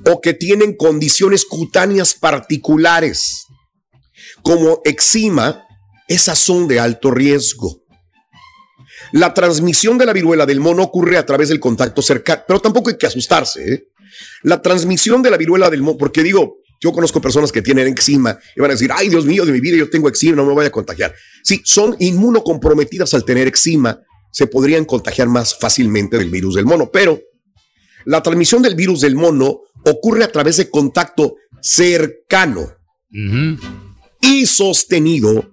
o que tienen condiciones cutáneas particulares, como eczema, esas son de alto riesgo. La transmisión de la viruela del mono ocurre a través del contacto cercano, pero tampoco hay que asustarse. ¿eh? La transmisión de la viruela del mono, porque digo, yo conozco personas que tienen eczema y van a decir, ay Dios mío, de mi vida yo tengo eczema, no me voy a contagiar. Sí, son inmunocomprometidas al tener eczema, se podrían contagiar más fácilmente del virus del mono, pero la transmisión del virus del mono ocurre a través de contacto cercano y sostenido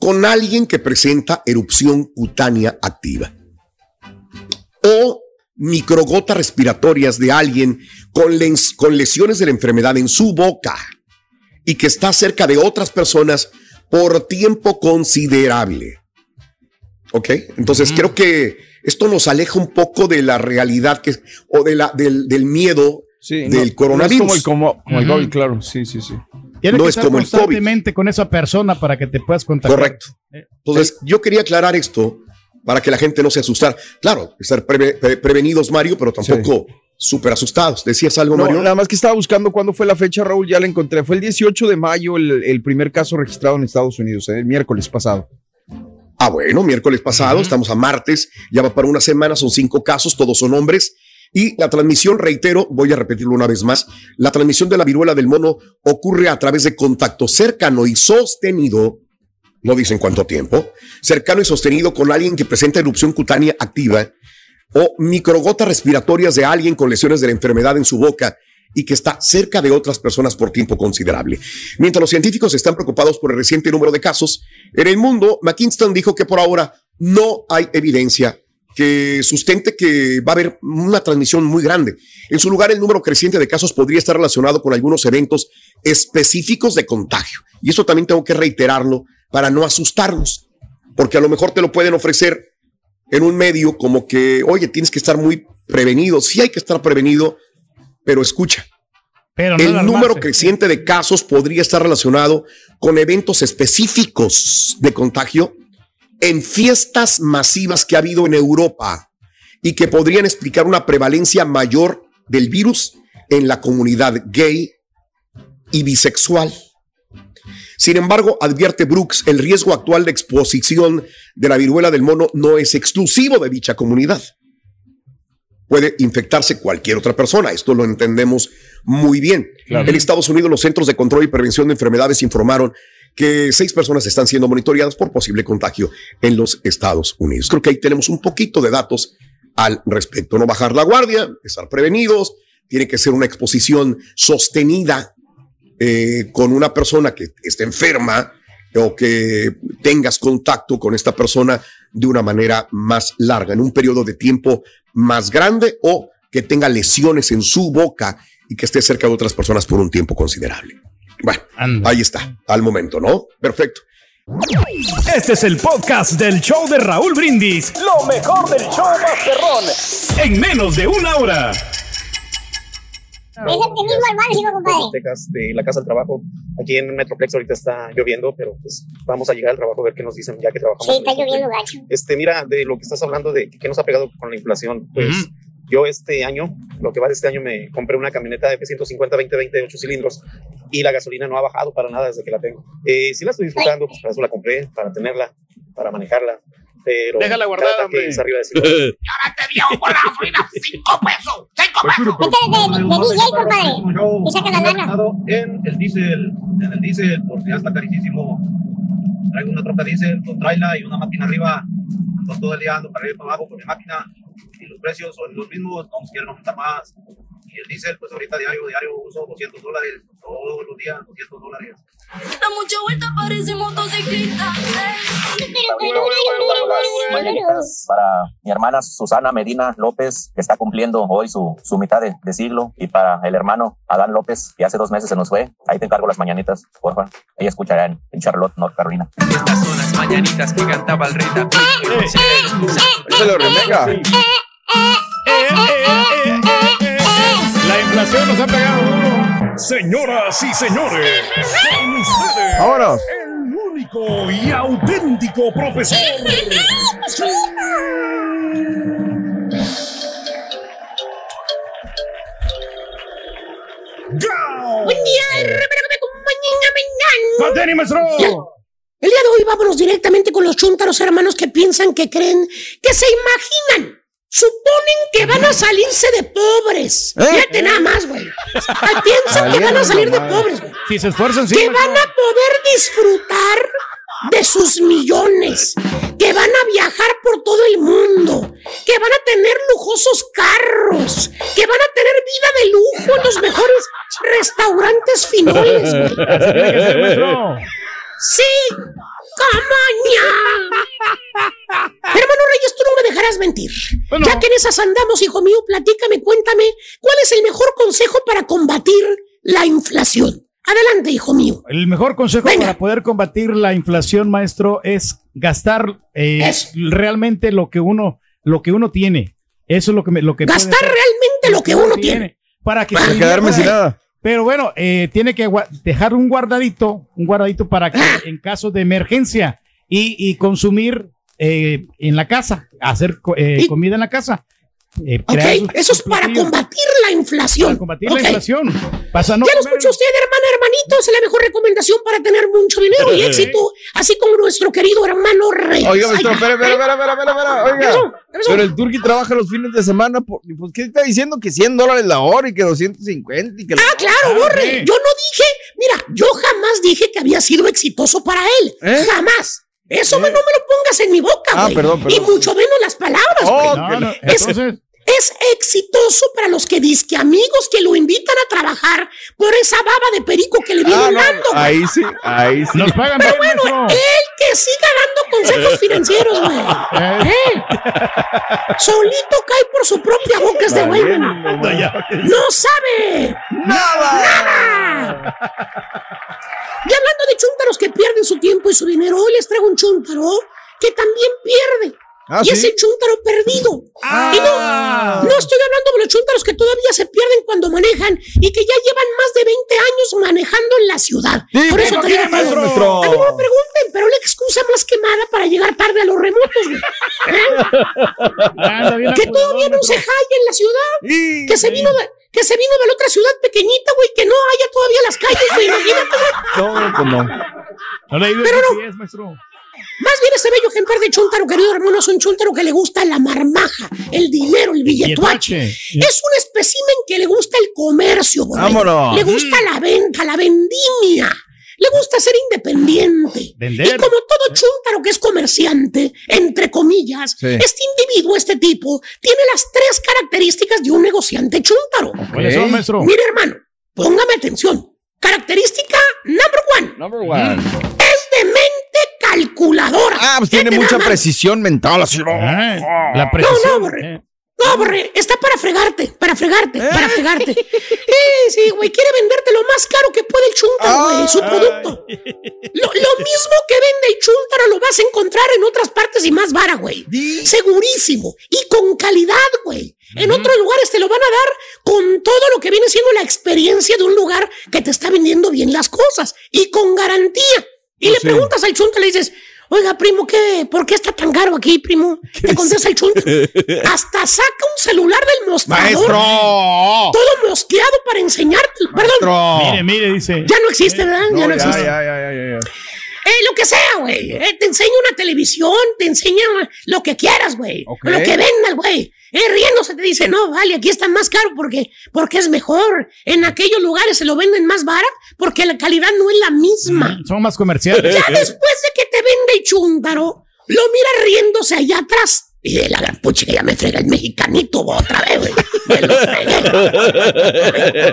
con alguien que presenta erupción cutánea activa o microgotas respiratorias de alguien con, lens- con lesiones de la enfermedad en su boca y que está cerca de otras personas por tiempo considerable. ¿Ok? Entonces creo que esto nos aleja un poco de la realidad que, o de la, del, del miedo Sí, del no- coronavirus. No es como el, como, como el Ujú. COVID, claro. Sí, sí, sí. Tienes No que es estar como el COVID. constantemente con esa persona para que te puedas contagiar. Correcto. Entonces, yo quería aclarar esto para que la gente no se asustara. Claro, estar preve- pre- prevenidos, Mario, pero tampoco súper asustados. ¿Decías algo, No, Mario? nada más que estaba buscando cuándo fue la fecha, Raúl, ya la encontré. Fue el 18 de mayo el, el primer caso registrado en Estados Unidos, ¿eh? el miércoles pasado. Ah, bueno, miércoles pasado, estamos a martes, ya va para una semana, son cinco casos, todos son hombres. Y la transmisión, reitero, voy a repetirlo una vez más, la transmisión de la viruela del mono ocurre a través de contacto cercano y sostenido, no dicen cuánto tiempo, cercano y sostenido con alguien que presenta erupción cutánea activa o microgotas respiratorias de alguien con lesiones de la enfermedad en su boca y que está cerca de otras personas por tiempo considerable. Mientras los científicos están preocupados por el reciente número de casos, en el mundo, McKinston dijo que por ahora no hay evidencia que sustente que va a haber una transmisión muy grande. En su lugar, el número creciente de casos podría estar relacionado con algunos eventos específicos de contagio. Y eso también tengo que reiterarlo para no asustarnos, porque a lo mejor te lo pueden ofrecer en un medio como que, oye, tienes que estar muy prevenido. Sí hay que estar prevenido, pero escucha. Pero no el alarmarse. número creciente de casos podría estar relacionado con eventos específicos de contagio en fiestas masivas que ha habido en Europa y que podrían explicar una prevalencia mayor del virus en la comunidad gay y bisexual. Sin embargo, advierte Brooks, el riesgo actual de exposición de la viruela del mono no es exclusivo de dicha comunidad. Puede infectarse cualquier otra persona, esto lo entendemos muy bien. Claro. En Estados Unidos, los Centros de Control y Prevención de Enfermedades informaron que seis personas están siendo monitoreadas por posible contagio en los Estados Unidos. Creo que ahí tenemos un poquito de datos al respecto. No bajar la guardia, estar prevenidos, tiene que ser una exposición sostenida eh, con una persona que esté enferma o que tengas contacto con esta persona de una manera más larga, en un periodo de tiempo más grande o que tenga lesiones en su boca y que esté cerca de otras personas por un tiempo considerable. Bueno, ahí está, al momento, ¿no? Perfecto. Este es el podcast del show de Raúl Brindis. Lo mejor del show Masterrón. En menos de una hora. Es el mismo máximo, compadre. De la casa al trabajo. Aquí en Metroplex ahorita está lloviendo, pero pues vamos a llegar al trabajo a ver qué nos dicen ya que trabajamos. Sí, está lloviendo gacho. Este, mira, de lo que estás hablando de qué nos ha pegado con la inflación, pues yo este año, lo que va de este año, me compré una camioneta de F-150 2020 de 8 cilindros y la gasolina no ha bajado para nada desde que la tengo. Eh, sí la estoy disfrutando, pues para eso la compré, para tenerla, para manejarla, pero Déjala guardada, hombre. es arriba de 50. Ahora te dio por la gasolina 5 pesos. 5 pesos. Este es de, de, de DJ, compadre. Y saca la lana. En el diésel, en el diésel, porque ya está carísimo. Traigo una troca diésel con trailer y una máquina arriba. Entonces todo el día ando para arriba y para abajo con mi máquina. Y los precios son los mismos, no nos quieren aumentar más. Y el diésel, pues ahorita diario, diario uso 200 dólares. Todos los días 200 dólares. Da mucha vuelta, parece motociclista. mañanitas para mi hermana Susana Medina López, que está cumpliendo hoy su, su mitad de, de siglo, y para el hermano Adán López, que hace dos meses se nos fue. Ahí te encargo las mañanitas, porfa. Ella escuchará en, en Charlotte, North Carolina. Estas son las mañanitas que cantaba el rey David. Se lo remega. La inflación nos ha pegado duro. Señoras y señores, con ustedes. Vámonos. El único y auténtico profesor. Buen día, espero que me acompañen a ¡Pateni, maestro! El día de hoy vámonos directamente con los chuntaros hermanos que piensan, que creen, que se imaginan, suponen que van a salirse de pobres. ¿Eh? Fíjate nada más, güey. Ah, Piensan que van a salir de pobres, güey. Si se esfuerzan, sí. Que van a poder disfrutar de sus millones, que van a viajar por todo el mundo, que van a tener lujosos carros, que van a tener vida de lujo en los mejores restaurantes finoles, güey. Sí, camaña. Hermano Reyes, tú no me dejarás mentir. Ya que en esas andamos, hijo mío, platícame, cuéntame, ¿cuál es el mejor consejo para combatir la inflación? Adelante, hijo mío. El mejor consejo para poder combatir la inflación, maestro, es gastar eh, realmente lo que uno lo que uno tiene. Eso es lo que me, lo que Gastar realmente lo que uno tiene. para que Para se quedarme sin nada. Pero bueno, eh, tiene que dejar un guardadito, un guardadito para que en caso de emergencia y, y consumir eh, en la casa, hacer eh, comida en la casa. Eh, sus- eso es para combatir la inflación. Para combatir Ok. la inflación. Pasa no ya lo escuchó usted, hermana, hermanito. Es la mejor recomendación para tener mucho dinero y éxito, así como nuestro querido hermano Rey. Oiga, maestro, espera, espera, espera, espera, espera, oiga. Pero el turqui trabaja los fines de semana. Por, pues, ¿qué está diciendo? Que 100 dólares la hora y que 250 y que... Ah, claro, Borre. Yo no dije, mira, yo jamás dije que había sido exitoso para él. ¿Eh? Jamás. Eso me- no me lo pongas en mi boca, Ah, güey. perdón, perdón. Y mucho menos las palabras, Oh, güey. no. Entonces- es exitoso para los que disque amigos que lo invitan a trabajar por esa baba de perico que le vienen Ah, no, dando. ahí sí, ahí sí. Nos pagan Pero bien, bueno, maestro. él que siga dando consejos financieros, güey. ¿Eh? Solito cae por su propia boca este güey, güey. No sabe nada. Y hablando de chúntaros que pierden su tiempo y su dinero, hoy les traigo un chúntaro que también pierde. Ah, y ¿sí? es el chúntaro perdido. Y no, no estoy hablando de los chúntaros que todavía se pierden cuando manejan y que ya llevan más de 20 años manejando en la ciudad. Sí, Por eso ¿por te digo, maestro? a mí no me pregunten, pero la excusa más quemada para llegar tarde a los remotos, güey. Que todavía no se halla en la ciudad. Sí, Que se vino de, que se vino de la otra ciudad pequeñita, güey, que no haya todavía las calles, güey, imagínate. No, pues no. No le digo Pero no. maestro. Más bien ese bello ejemplar de chúntaro, querido hermano, es un chúntaro que le gusta la marmaja, el dinero, el billetuache. Es un espécimen que le gusta el comercio. Vámonos. Le gusta la venta, la vendimia. Le gusta ser independiente. Vender. Y como todo chúntaro que es comerciante, entre comillas, Sí. este individuo, este tipo, tiene las tres características de un negociante chúntaro. ¿Cuáles son, maestro? Mire, hermano, póngame atención. Característica number one. Number one. Es de mente calculadora. Ah, pues tiene mucha precisión mental. Así. Ah, la No, precisión. no, Borre. eh. No, Borre, está para fregarte, para fregarte, ¿Eh? para fregarte. Sí, sí, güey, quiere venderte lo más caro que puede el chúntaro, güey, su producto. Lo, lo mismo que vende el chúntaro lo vas a encontrar en otras partes y más vara, güey. Segurísimo. Y con calidad, güey. En otros lugares te lo van a dar con todo lo que viene siendo la experiencia de un lugar que te está vendiendo bien las cosas y con garantía. Y le preguntas al chunta, le dices, oiga, primo, ¿qué, ¿por qué está tan caro aquí, primo? Te contesta el chunta. Hasta saca un celular del mostrador. ¡Maestro! Todo mosqueado para enseñarte. Perdón. Maestro. Mire, mire, dice. Ya no existe, ¿verdad? No, ya no ya, existe. ya, ya, ya, ya, ya. Eh, lo que sea, güey. Eh, te enseña una televisión, te enseña lo que quieras, güey. Lo que vendas, güey. Eh, riéndose te dice, no, vale, aquí está más caro porque, porque es mejor. En aquellos lugares se lo venden más vara porque la calidad no es la misma. Mm, Son más comerciales. Ya después de que te vende el lo mira riéndose allá atrás. Y de la gran pucha que ya me frega el mexicanito otra vez, güey. Me lo fregué.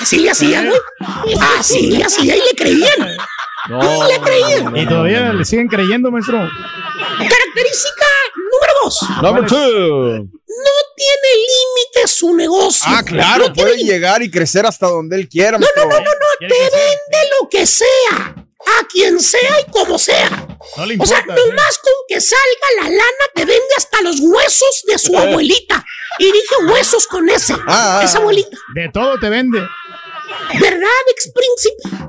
Así le hacía, güey. Así le hacía y le creían. No le creían. Y todavía le siguen creyendo, maestro. Característica número dos. Number two. No tiene límite su negocio. Ah, claro, puede llegar y crecer hasta donde él quiera. No, no, no, no, no, te vende lo que sea, a quien sea y como sea. No le o sea, importa, nomás con que salga la lana te vende hasta los huesos de su abuelita. Y dije huesos con ese. Ah, ah, esa abuelita. De todo te vende. ¿Verdad, ex príncipe?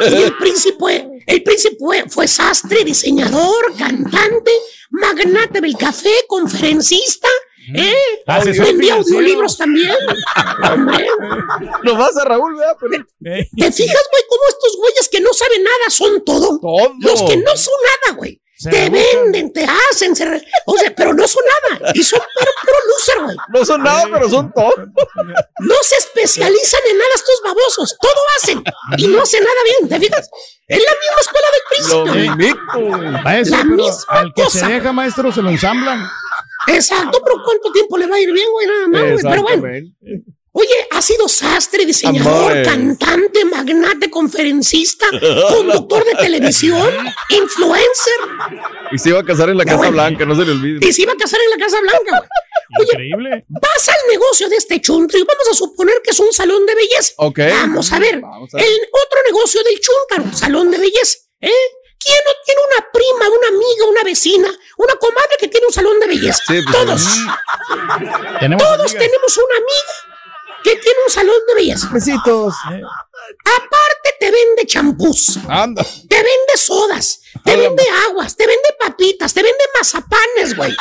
Y el príncipe, el príncipe fue sastre, diseñador, cantante, magnate del café, conferencista. ¿Eh? Asesor Vendía audiolibros también. Lo vas a Raúl, ¿verdad? Pero- ¿Te fijas, güey, cómo estos güeyes que no saben nada son todo? Los que no son nada, güey. Se te venden, te hacen, se re- o sea, pero no son nada. Y son pero, pero loser, güey. No son nada, pero son todo. No se especializan en nada estos babosos. Todo hacen. Y no hacen nada bien, ¿te fijas? Es la misma escuela del Lo príncipe. mismo. Maestro, La misma al que cosa. se deja, maestro, se lo ensamblan. Exacto, pero ¿cuánto tiempo le va a ir bien, güey? Nada más, güey. Pero bueno. Oye, ha sido sastre, diseñador, Amores. cantante, magnate, conferencista, conductor de televisión, influencer. Y se iba a casar en la Casa Blanca, no se le olvide. Y se iba a casar en la Casa Blanca, güey. Increíble. Vas al negocio de este chuntaro y vamos a suponer que es un salón de belleza. Ok. Vamos a ver. Vamos a ver. El otro negocio del chúntaro, salón de belleza. ¿Eh? ¿Quién no tiene una prima, una amiga, una vecina, una comadre que tiene un salón de belleza? Sí, pues, Todos. Tenemos Todos amigas. tenemos una amiga que tiene un salón de belleza. Besitos. Aparte te vende champús, Anda. te vende sodas, te vende aguas, te vende papitas, te vende mazapanes, güey.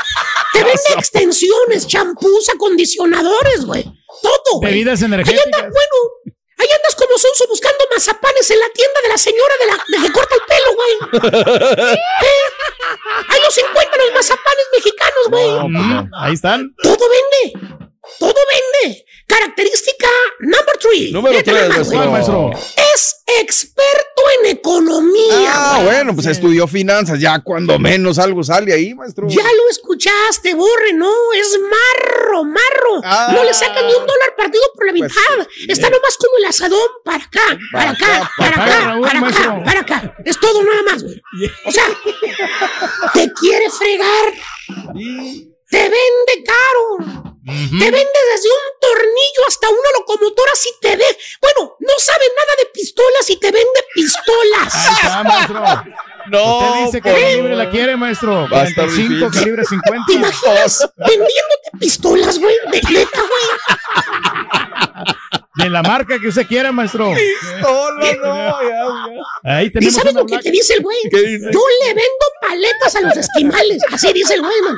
Te vende extensiones, champús, acondicionadores, güey. Todo, güey. Bebidas Ahí energéticas. andas, bueno, ahí andas como sonso buscando mazapanes en la tienda de la señora de la de que corta el pelo, güey. ¿Eh? Ahí los encuentran los mazapanes mexicanos, güey. Mm, ahí están. Todo vende. Todo vende. Característica number three. Número tres, güey. maestro. Es experto en economía. Ah, güey. bueno, pues estudió finanzas, ya cuando menos algo sale ahí, maestro. Ya lo escuchaste, Borre, no, es marro, marro. Ah. no le sacan ni un dólar partido por la Pues mitad. Está nomás como el asadón para acá, para acá, para para acá, para acá, maestro. para acá. Es todo nada más, güey. O sea, te quiere fregar. Te vende caro. Te vende desde un tornillo hasta una locomotora si te ve. Bueno, no sabe nada de pistolas y te vende pistolas. Ahí está, maestro. No, Usted dice que el libre la quiere, maestro. Va a estar 45, difícil. calibre 50. ¿Te imaginas vendiéndote pistolas, güey? De neta, güey. De la marca que usted quiera, maestro. Pistola, no, ya, ya. Ahí ¿Y sabes lo que te dice el güey? ¿Qué dice? Yo le vendo paletas a los esquimales. Así dice el güey, man.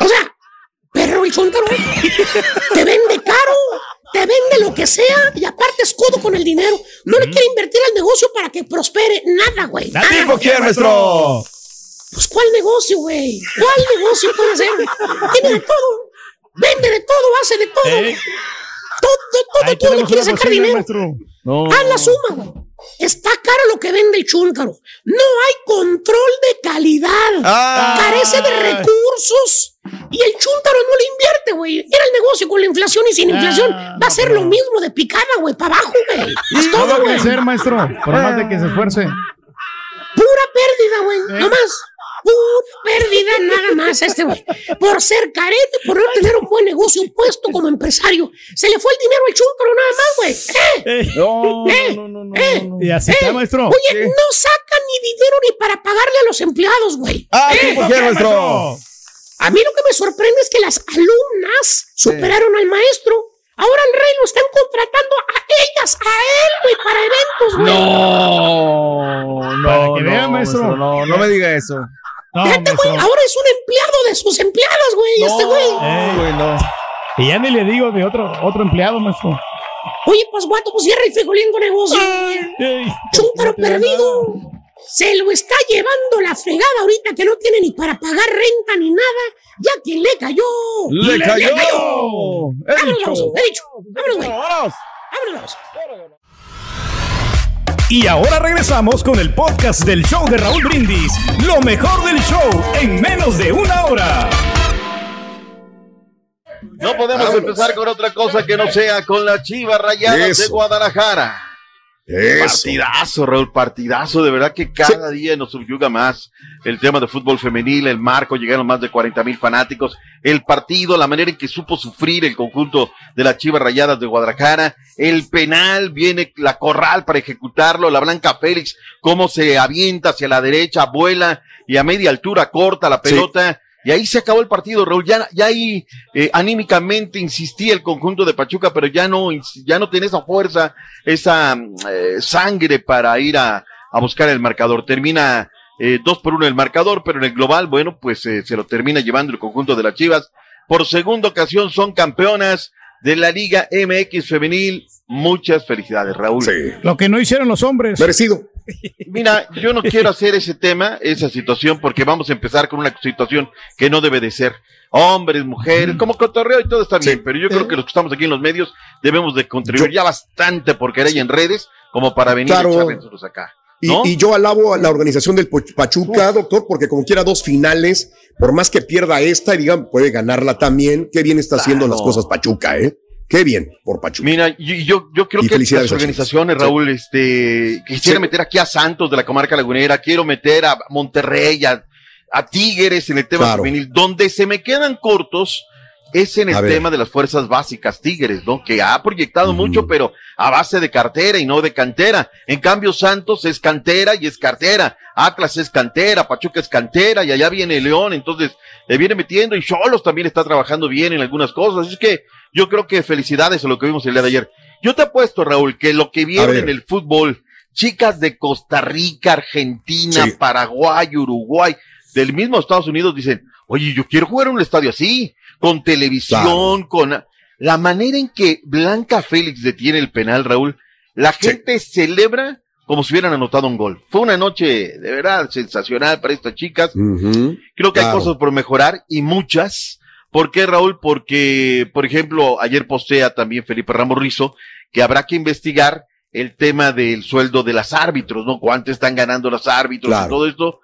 O sea, perro el chuntaro. Te vende caro. Te vende lo que sea y aparte es codo con el dinero. No le quiere invertir al negocio para que prospere. Nada, güey. Da Nada, tiempo. ¿quién, maestro? Pues, ¿cuál negocio, güey? ¿Cuál negocio puede ser? Tiene de todo. Vende de todo, hace de todo. Eh, Todo, todo, Ahí todo le quiere sacar dinero. No. Haz la suma, güey. Está caro lo que vende el chúntaro. No hay control de calidad. Ah. Carece de recursos. Y el chúntaro no le invierte, güey. Era el negocio con la inflación y sin inflación. Ah, Va a ser no, lo mismo de picada, güey, para abajo, güey. Es No va todo, a güey. crecer, maestro. Por más de que se esfuerce. Pura pérdida, güey. No más. Pura pérdida nada más a este güey. Por ser carete, por no tener un buen negocio, un puesto como empresario. Se le fue el dinero al chúntaro nada más, güey. ¿Eh? Eh, No, Eh, no, no, no, eh, no, no. Y así Eh, está, maestro. Oye, no sacan ni dinero ni para pagarle a los empleados, güey. Ah, Eh, ¿tipo quién, maestro? A mí lo que me sorprende es que las alumnas superaron al maestro. Ahora el rey lo están contratando a ellas, a él, güey, para eventos, güey. No, no, Para que no, vea, maestro. No, no me diga eso. No, Fíjate, güey, ahora es un empleado de sus empleadas, güey, este güey. Eh, güey, no. Y ya ni le digo de otro, otro empleado, maestro. Oye, pues guato, pues cierra el frijoliento negocio. Ey, Chúntaro perdido. Se lo está llevando la fregada ahorita que no tiene ni para pagar renta ni nada. Ya que le cayó. ¡Le cayó! He Vámonos, dicho. he dicho. Vámonos, güey. Vámonos. Vámonos. Y ahora regresamos con el podcast del show de Raúl Brindis. Lo mejor del show en menos de una hora. No podemos empezar con otra cosa que no sea con la Chiva Rayadas Eso. de Guadalajara. Partidazo, Raúl, partidazo. De verdad que cada día nos subyuga más el tema de fútbol femenil, el marco, llegaron más de 40 mil fanáticos, el partido, la manera en que supo sufrir el conjunto de las Chivas Rayadas de Guadalajara, el penal, viene la corral para ejecutarlo, la Blanca Félix, cómo se avienta hacia la derecha, vuela y a media altura corta la pelota. Y ahí se acabó el partido, Raúl. Ya, ya ahí eh, anímicamente insistía el conjunto de Pachuca, pero ya no, ya no tiene esa fuerza, esa eh, sangre para ir a, a buscar el marcador. Termina eh, dos por uno el marcador, pero en el global, bueno, pues eh, se lo termina llevando el conjunto de las Chivas. Por segunda ocasión son campeonas de la Liga MX Femenil. Muchas felicidades, Raúl. Lo que no hicieron los hombres. Merecido. Mira, yo no quiero hacer ese tema, esa situación, porque vamos a empezar con una situación que no debe de ser. Hombres, mujeres, como cotorreo y todo está bien, pero yo creo que los que estamos aquí en los medios debemos de contribuir ya bastante porque hay en redes como para venir Claro. a nosotros acá. Y, ¿no? y yo alabo a la organización del Pachuca, doctor, porque como quiera dos finales, por más que pierda esta, digan, puede ganarla también. Qué bien está haciendo las cosas Pachuca, ¿eh? Qué bien por Pachuca. Mira, yo, yo, yo creo Y que las organizaciones. Raúl, este, quisiera Sí. meter aquí a Santos de la comarca lagunera, quiero meter a Monterrey, a, a Tigres en el tema Claro. femenil, donde se me quedan cortos es en el A ver. tema de las fuerzas básicas Tigres, ¿no? Que ha proyectado mucho, pero a base de cartera y no de cantera. En cambio, Santos es cantera y es cartera. Atlas es cantera, Pachuca es cantera y allá viene León, entonces le viene metiendo y Cholos también está trabajando bien en algunas cosas. Es que yo creo que felicidades a lo que vimos el día de ayer. Yo te apuesto, Raúl, que lo que vieron en el fútbol, chicas de Costa Rica, Argentina, Sí. Paraguay, Uruguay, del mismo Estados Unidos, dicen, oye, yo quiero jugar en un estadio así, con televisión, con la manera en que Blanca Félix detiene el penal, Raúl, la gente celebra como si hubieran anotado un gol. Fue una noche de verdad sensacional para estas chicas. Creo que hay cosas por mejorar y muchas. ¿Por qué, Raúl? Porque, por ejemplo, ayer postea también Felipe Ramos Rizo que habrá que investigar el tema del sueldo de las árbitros, ¿no? Cuánto están ganando los árbitros y todo esto.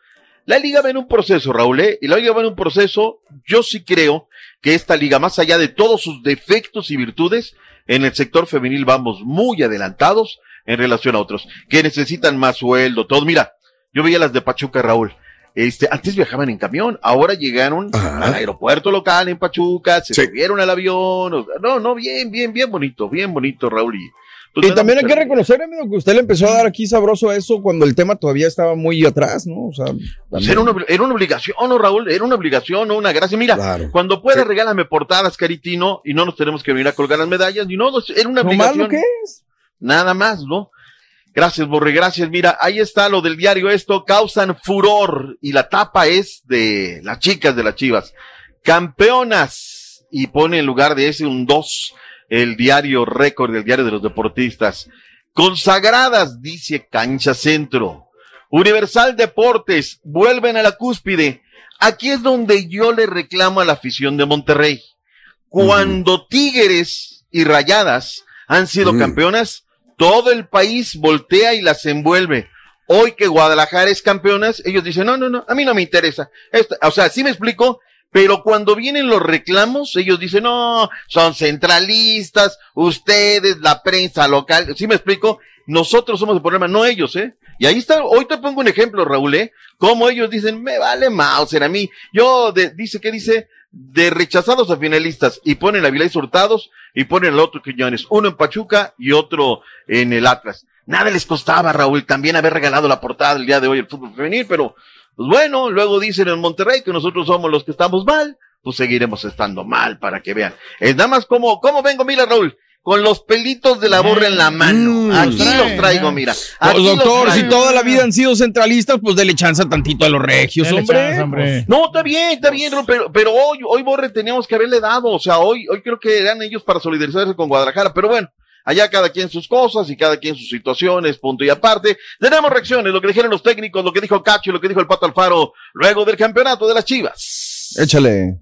La liga va en un proceso, Raúl, ¿eh? Y la liga va en un proceso. Yo sí creo que esta liga, más allá de todos sus defectos y virtudes, en el sector femenil vamos muy adelantados en relación a otros, que necesitan más sueldo, todo. Mira, yo veía las de Pachuca, Raúl. Este, antes viajaban en camión, ahora llegaron al aeropuerto local en Pachuca, se subieron al avión, no, no, bien, bien, bien bonito, bien bonito, Raúl. Y, pues, Y también hay que reconocer, amigo, que usted le empezó a dar aquí sabroso a eso cuando el tema todavía estaba muy atrás, ¿no? O sea, Pues era, una, era una obligación, ¿no, Raúl? Era una obligación, no una gracia. Mira, cuando puedas, regálame portadas, Caritino, y no nos tenemos que venir a colgar las medallas, ni no, era una ¿No obligación. lo que es? Nada más, ¿no? Gracias, Borre, gracias. Mira, ahí está lo del diario esto, causan furor, y la tapa es de las chicas de las chivas. Campeonas, y pone en lugar de ese un 2, el diario récord del diario de los deportistas. Consagradas, dice Cancha Centro. Universal Deportes, vuelven a la cúspide. Aquí es donde yo le reclamo a la afición de Monterrey. Cuando Tigres y Rayadas han sido campeonas, todo el país voltea y las envuelve. Hoy que Guadalajara es campeonas, ellos dicen, no, no, no, a mí no me interesa. Esta- o sea, sí me explico, pero cuando vienen los reclamos, ellos dicen, no, son centralistas, ustedes, la prensa local, ¿sí me explico? Nosotros somos el problema, no ellos, ¿eh? Y ahí está, hoy te pongo un ejemplo, Raúl, ¿eh? Como ellos dicen, me vale Mauser a mí. Yo, de- dice, ¿qué dice? De rechazados a finalistas, y ponen a Vilés Hurtados, y ponen al otro Quiñones, uno en Pachuca y otro en el Atlas. Nada les costaba, Raúl, también haber regalado la portada el día de hoy el fútbol femenil, pero, pues bueno, luego dicen en Monterrey que nosotros somos los que estamos mal, pues seguiremos estando mal para que vean. Es nada más como, ¿cómo vengo, mira, Raúl? Con los pelitos de la borra en la mano. Aquí los traigo, mira. Aquí Pues, los doctor, si toda la vida han sido centralistas, pues dele chance tantito a los regios, Dele hombre. chance, hombre. No, está bien, está bien, Raúl, pero, pero hoy, hoy Borre teníamos que haberle dado, o sea, hoy, hoy creo que eran ellos para solidarizarse con Guadalajara, pero bueno, allá cada quien sus cosas y cada quien sus situaciones, punto y aparte. Tenemos reacciones, lo que dijeron los técnicos, lo que dijo Cacho y lo que dijo el Pato Alfaro luego del campeonato de las Chivas. Échale.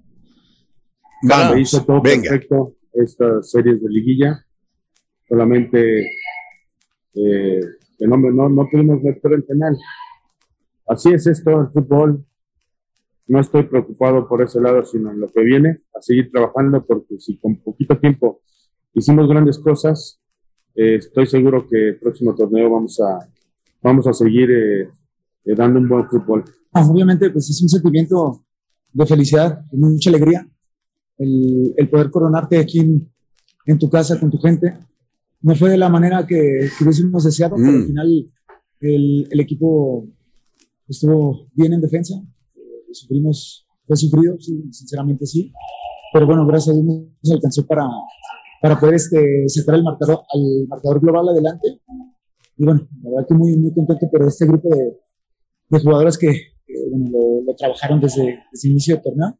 Vamos, Se hizo todo venga. perfecto estas series de liguilla. Solamente eh, que no, no, no pudimos meter el penal. Así es esto, el fútbol. No estoy preocupado por ese lado, sino en lo que viene, a seguir trabajando, porque si con poquito tiempo hicimos grandes cosas, Eh, estoy seguro que el próximo torneo vamos a, vamos a seguir eh, eh, dando un buen fútbol. Ah, obviamente, pues es un sentimiento de felicidad, de mucha alegría, el, el poder coronarte aquí en, en tu casa con tu gente. No fue de la manera que, hubiésemos deseado, pero al Mm. final el, el equipo estuvo bien en defensa. Eh, sufrimos, fue sufrido, sí, sinceramente sí. Pero bueno, gracias a Dios nos alcanzó para, para poder este, sacar el marcador, al marcador global adelante. Y bueno, la verdad que muy, muy contento por este grupo de, de jugadores que, que, bueno, lo, lo trabajaron desde, desde el inicio del torneo.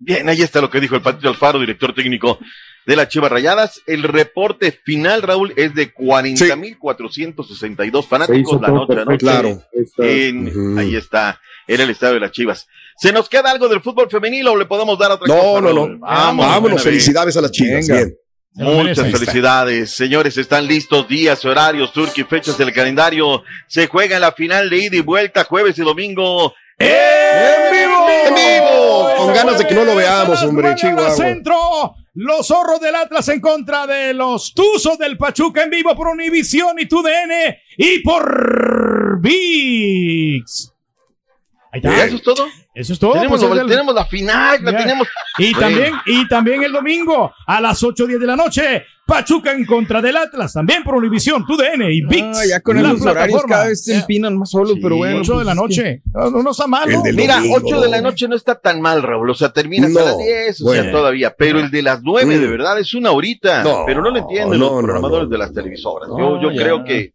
Bien, ahí está lo que dijo el Patito Alfaro, director técnico de las Chivas Rayadas. El reporte final, Raúl, es de 40.462 Se fanáticos la noche perfecto. anoche. Claro. Está- En-. Ahí está, en el estadio de las Chivas. ¿Se nos queda algo del fútbol femenil o le podemos dar otra cosa? No, no, Raúl? no. Vámonos, felicidades a las. Venga. Bien. Muchas felicidades, señores. Están listos días, horarios, turqui, fechas del calendario. Se juega en la final de ida y vuelta, jueves y domingo. ¡En vivo! ¡En vivo! Con ganas de que no lo veamos, hombre, Chihuahua. Centro, los zorros del Atlas en contra de los Tuzos del Pachuca en vivo por Univisión y TUDN y por VIX. Ahí está. ¿Eso es todo? Eso es todo. Tenemos, pues, el- tenemos la final, la tenemos. Y también, y también el domingo a las 8.10 de la noche, Pachuca en contra del Atlas, también por Univisión, TUDN y VIX. Ah, ya con la esos horarios plataforma. cada vez se empinan más solos, pero bueno. 8 de pues la es que- noche. No, no está mal, ¿no? Mira, 8 de la noche no está tan mal, Raúl. O sea, terminas a No, las 10, o sea, todavía. Pero el de las 9, de Mm. verdad, es una horita. No, pero no lo entienden no, los programadores no. de las televisoras. No, yo yo ya. creo que,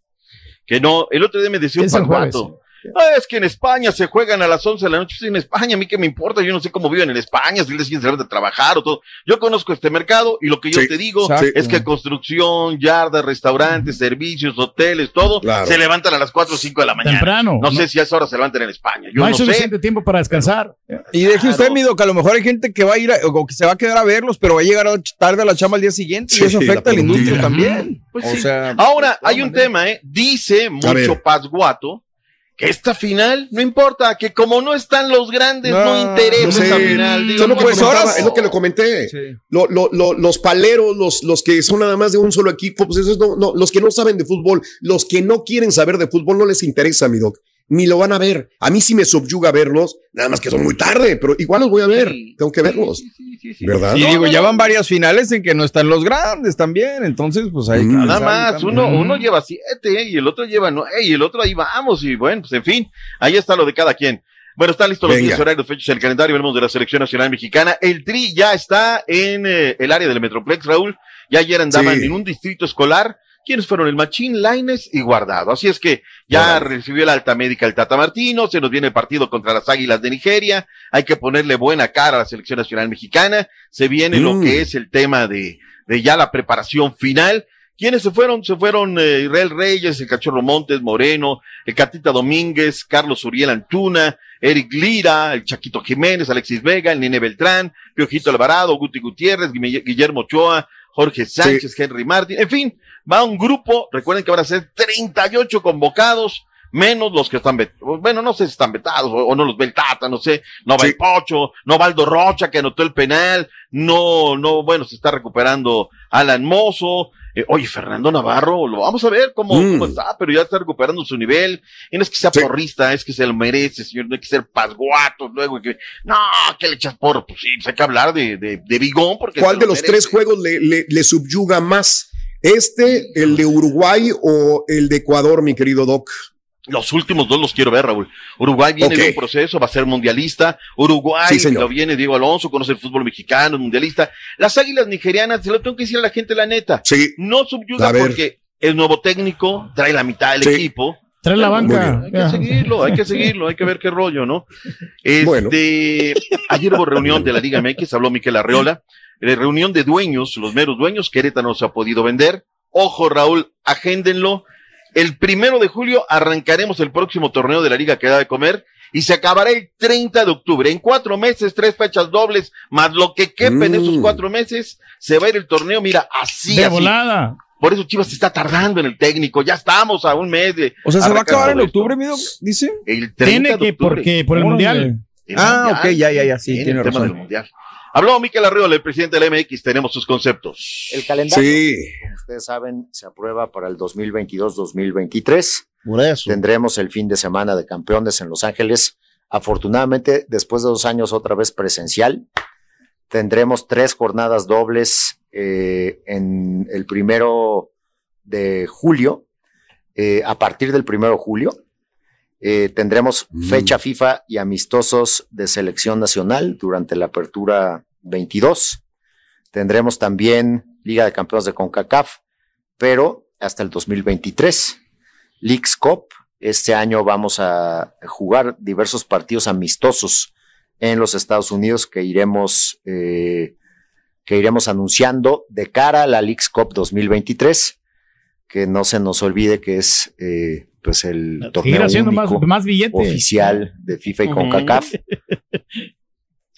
que no. El otro día me decía un parcuato. "Ah, es que en España se juegan a las 11 de la noche. Sí, en España, a mí qué me importa. Yo no sé cómo viven en España, si les quieren salir de trabajar o todo. Yo conozco este mercado y lo que yo Sí, te digo exacto. es que construcción, yardas, restaurantes, servicios, hoteles, todo, Claro. se levantan a las 4 o 5 de la mañana. Temprano. No, sé si a esa hora se levantan en España. Yo no no, hay sé. suficiente tiempo para descansar. Y deje usted, Mido, que a lo mejor hay gente que va a ir a- o que se va a quedar a verlos, pero va a llegar tarde a la chamba al día siguiente Sí, y eso la afecta a la industria también. Pues o sí. sea, Ahora, hay un tema, ¿eh? Dice mucho Pazguato que esta final no importa, que como no están los grandes, no, No, interesa No sé, esa final. Digo, solo no, pues es lo que le comenté. Sí. Lo- lo- lo- los paleros, los, los que son nada más de un solo equipo, pues esos no, no, los que no saben de fútbol, los que no quieren saber de fútbol, no les interesa, mi doc. Ni lo van a ver. A mí sí me subyuga verlos, nada más que son muy tarde, pero igual los voy a ver. Tengo que verlos. ¿Verdad? Y digo, ya van varias finales en que no están los grandes también, entonces pues hay que Mm. Nada más, también. uno, uno lleva siete ¿eh? y el otro lleva nueve y el otro ahí vamos y bueno, pues en fin, ahí está lo de cada quien. Bueno, están listos los Venga. días, horarios, fechas, el calendario, veremos de la Selección Nacional Mexicana. El Tri ya está en eh, el área del Metroplex, Raúl. Ya ayer andaban Sí. en un distrito escolar. ¿Quiénes fueron? El Machín, Laines y Guardado. Así es que ya recibió la alta médica el Tata Martino, se nos viene el partido contra las Águilas de Nigeria. Hay que ponerle buena cara a la Selección Nacional Mexicana. Se viene lo Mm. que es el tema de, de ya la preparación final. ¿Quiénes se fueron? Se fueron eh, Israel Reyes, el Cachorro Montes, Moreno, el Catita Domínguez, Carlos Uriel Antuna, Eric Lira, el Chaquito Jiménez, Alexis Vega, el Nene Beltrán, Piojito Alvarado, Guti Gutiérrez, Guille- Guillermo Ochoa, Jorge Sánchez, Henry Martín, en fin, va un grupo, recuerden que van a ser 38 convocados, menos los que están vetados, bueno, no sé si están vetados o, o no los ve el Tata, no sé, no va Sí. el Pocho, no va Aldo Rocha que anotó el penal, no, no, bueno, se está recuperando Alan Mozo, eh, oye, Fernando Navarro, lo vamos a ver cómo, Mm. cómo está, pero ya está recuperando su nivel, y no es que sea Sí. porrista, es que se lo merece, señor, no hay que ser pasguato, luego, que, no, que le echas porro, pues sí, pues hay que hablar de, de, de Bigón, porque ¿Cuál de lo los merece. tres juegos le, le- le subyuga más? ¿Este, el de Uruguay o el de Ecuador, mi querido Doc? Los últimos dos los quiero ver, Raúl. Uruguay viene de un proceso, va a ser mundialista. Uruguay, Sí, lo viene Diego Alonso, conoce el fútbol mexicano, es mundialista. Las águilas nigerianas, se lo tengo que decir a la gente la neta, Sí. no subyuga porque es nuevo técnico, trae la mitad del Sí. equipo. Trae la banca. Hay que seguirlo, hay que seguirlo, hay que ver qué rollo, ¿no? Este, Bueno. ayer hubo reunión de la Liga MX, habló Miquel Arreola, reunión de dueños, los meros dueños, Querétaro no se ha podido vender. Ojo, Raúl, agéndenlo. El primero de julio arrancaremos el próximo torneo de la Liga que da de comer y se acabará el 30 de octubre. En cuatro meses, tres fechas dobles, más lo que quepa en Mm. esos cuatro meses, se va a ir el torneo, mira, así, De así. volada. Por eso Chivas se está tardando en el técnico. Ya estamos a un mes de. O sea, se va a acabar en octubre, Mido, dice. El 30 Tiene de que, octubre. porque por el mundial. El Ah, mundial. ok, ya, ya, ya, sí, el tiene tema razón. del mundial. Habló Miquel Arriola, el presidente del MX, tenemos sus conceptos. El calendario, Sí. como ustedes saben, se aprueba para el 2022-2023. Por eso. Tendremos el fin de semana de campeones en Los Ángeles. Afortunadamente, después de dos años otra vez presencial, tendremos tres jornadas dobles eh, en el primero de julio. Eh, a partir del primero de julio, eh, tendremos fecha FIFA y amistosos de selección nacional durante la apertura 22. Tendremos también Liga de Campeones de CONCACAF, pero hasta el 2023. Leagues Cup, este año vamos a jugar diversos partidos amistosos en los Estados Unidos que iremos, eh, que iremos anunciando de cara a la Leagues Cup 2023. Que no se nos olvide que es eh, pues el torneo haciendo más- único más billete. oficial de FIFA y. CONCACAF.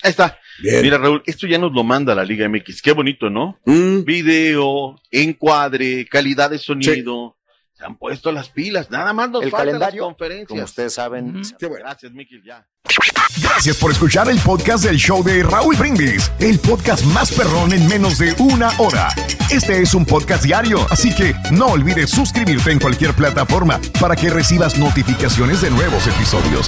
Ahí está. Mira, Raúl, esto ya nos lo manda la Liga MX. Qué bonito, ¿no? Mm. Video, encuadre, calidad de sonido. Se han puesto las pilas. Nada más nos El faltan calendario, las conferencias. como ustedes saben. Gracias, Miquel, ya. Gracias por escuchar el podcast del show de Raúl Brindis, el podcast más perrón en menos de una hora. Este es un podcast diario, así que no olvides suscribirte en cualquier plataforma para que recibas notificaciones de nuevos episodios.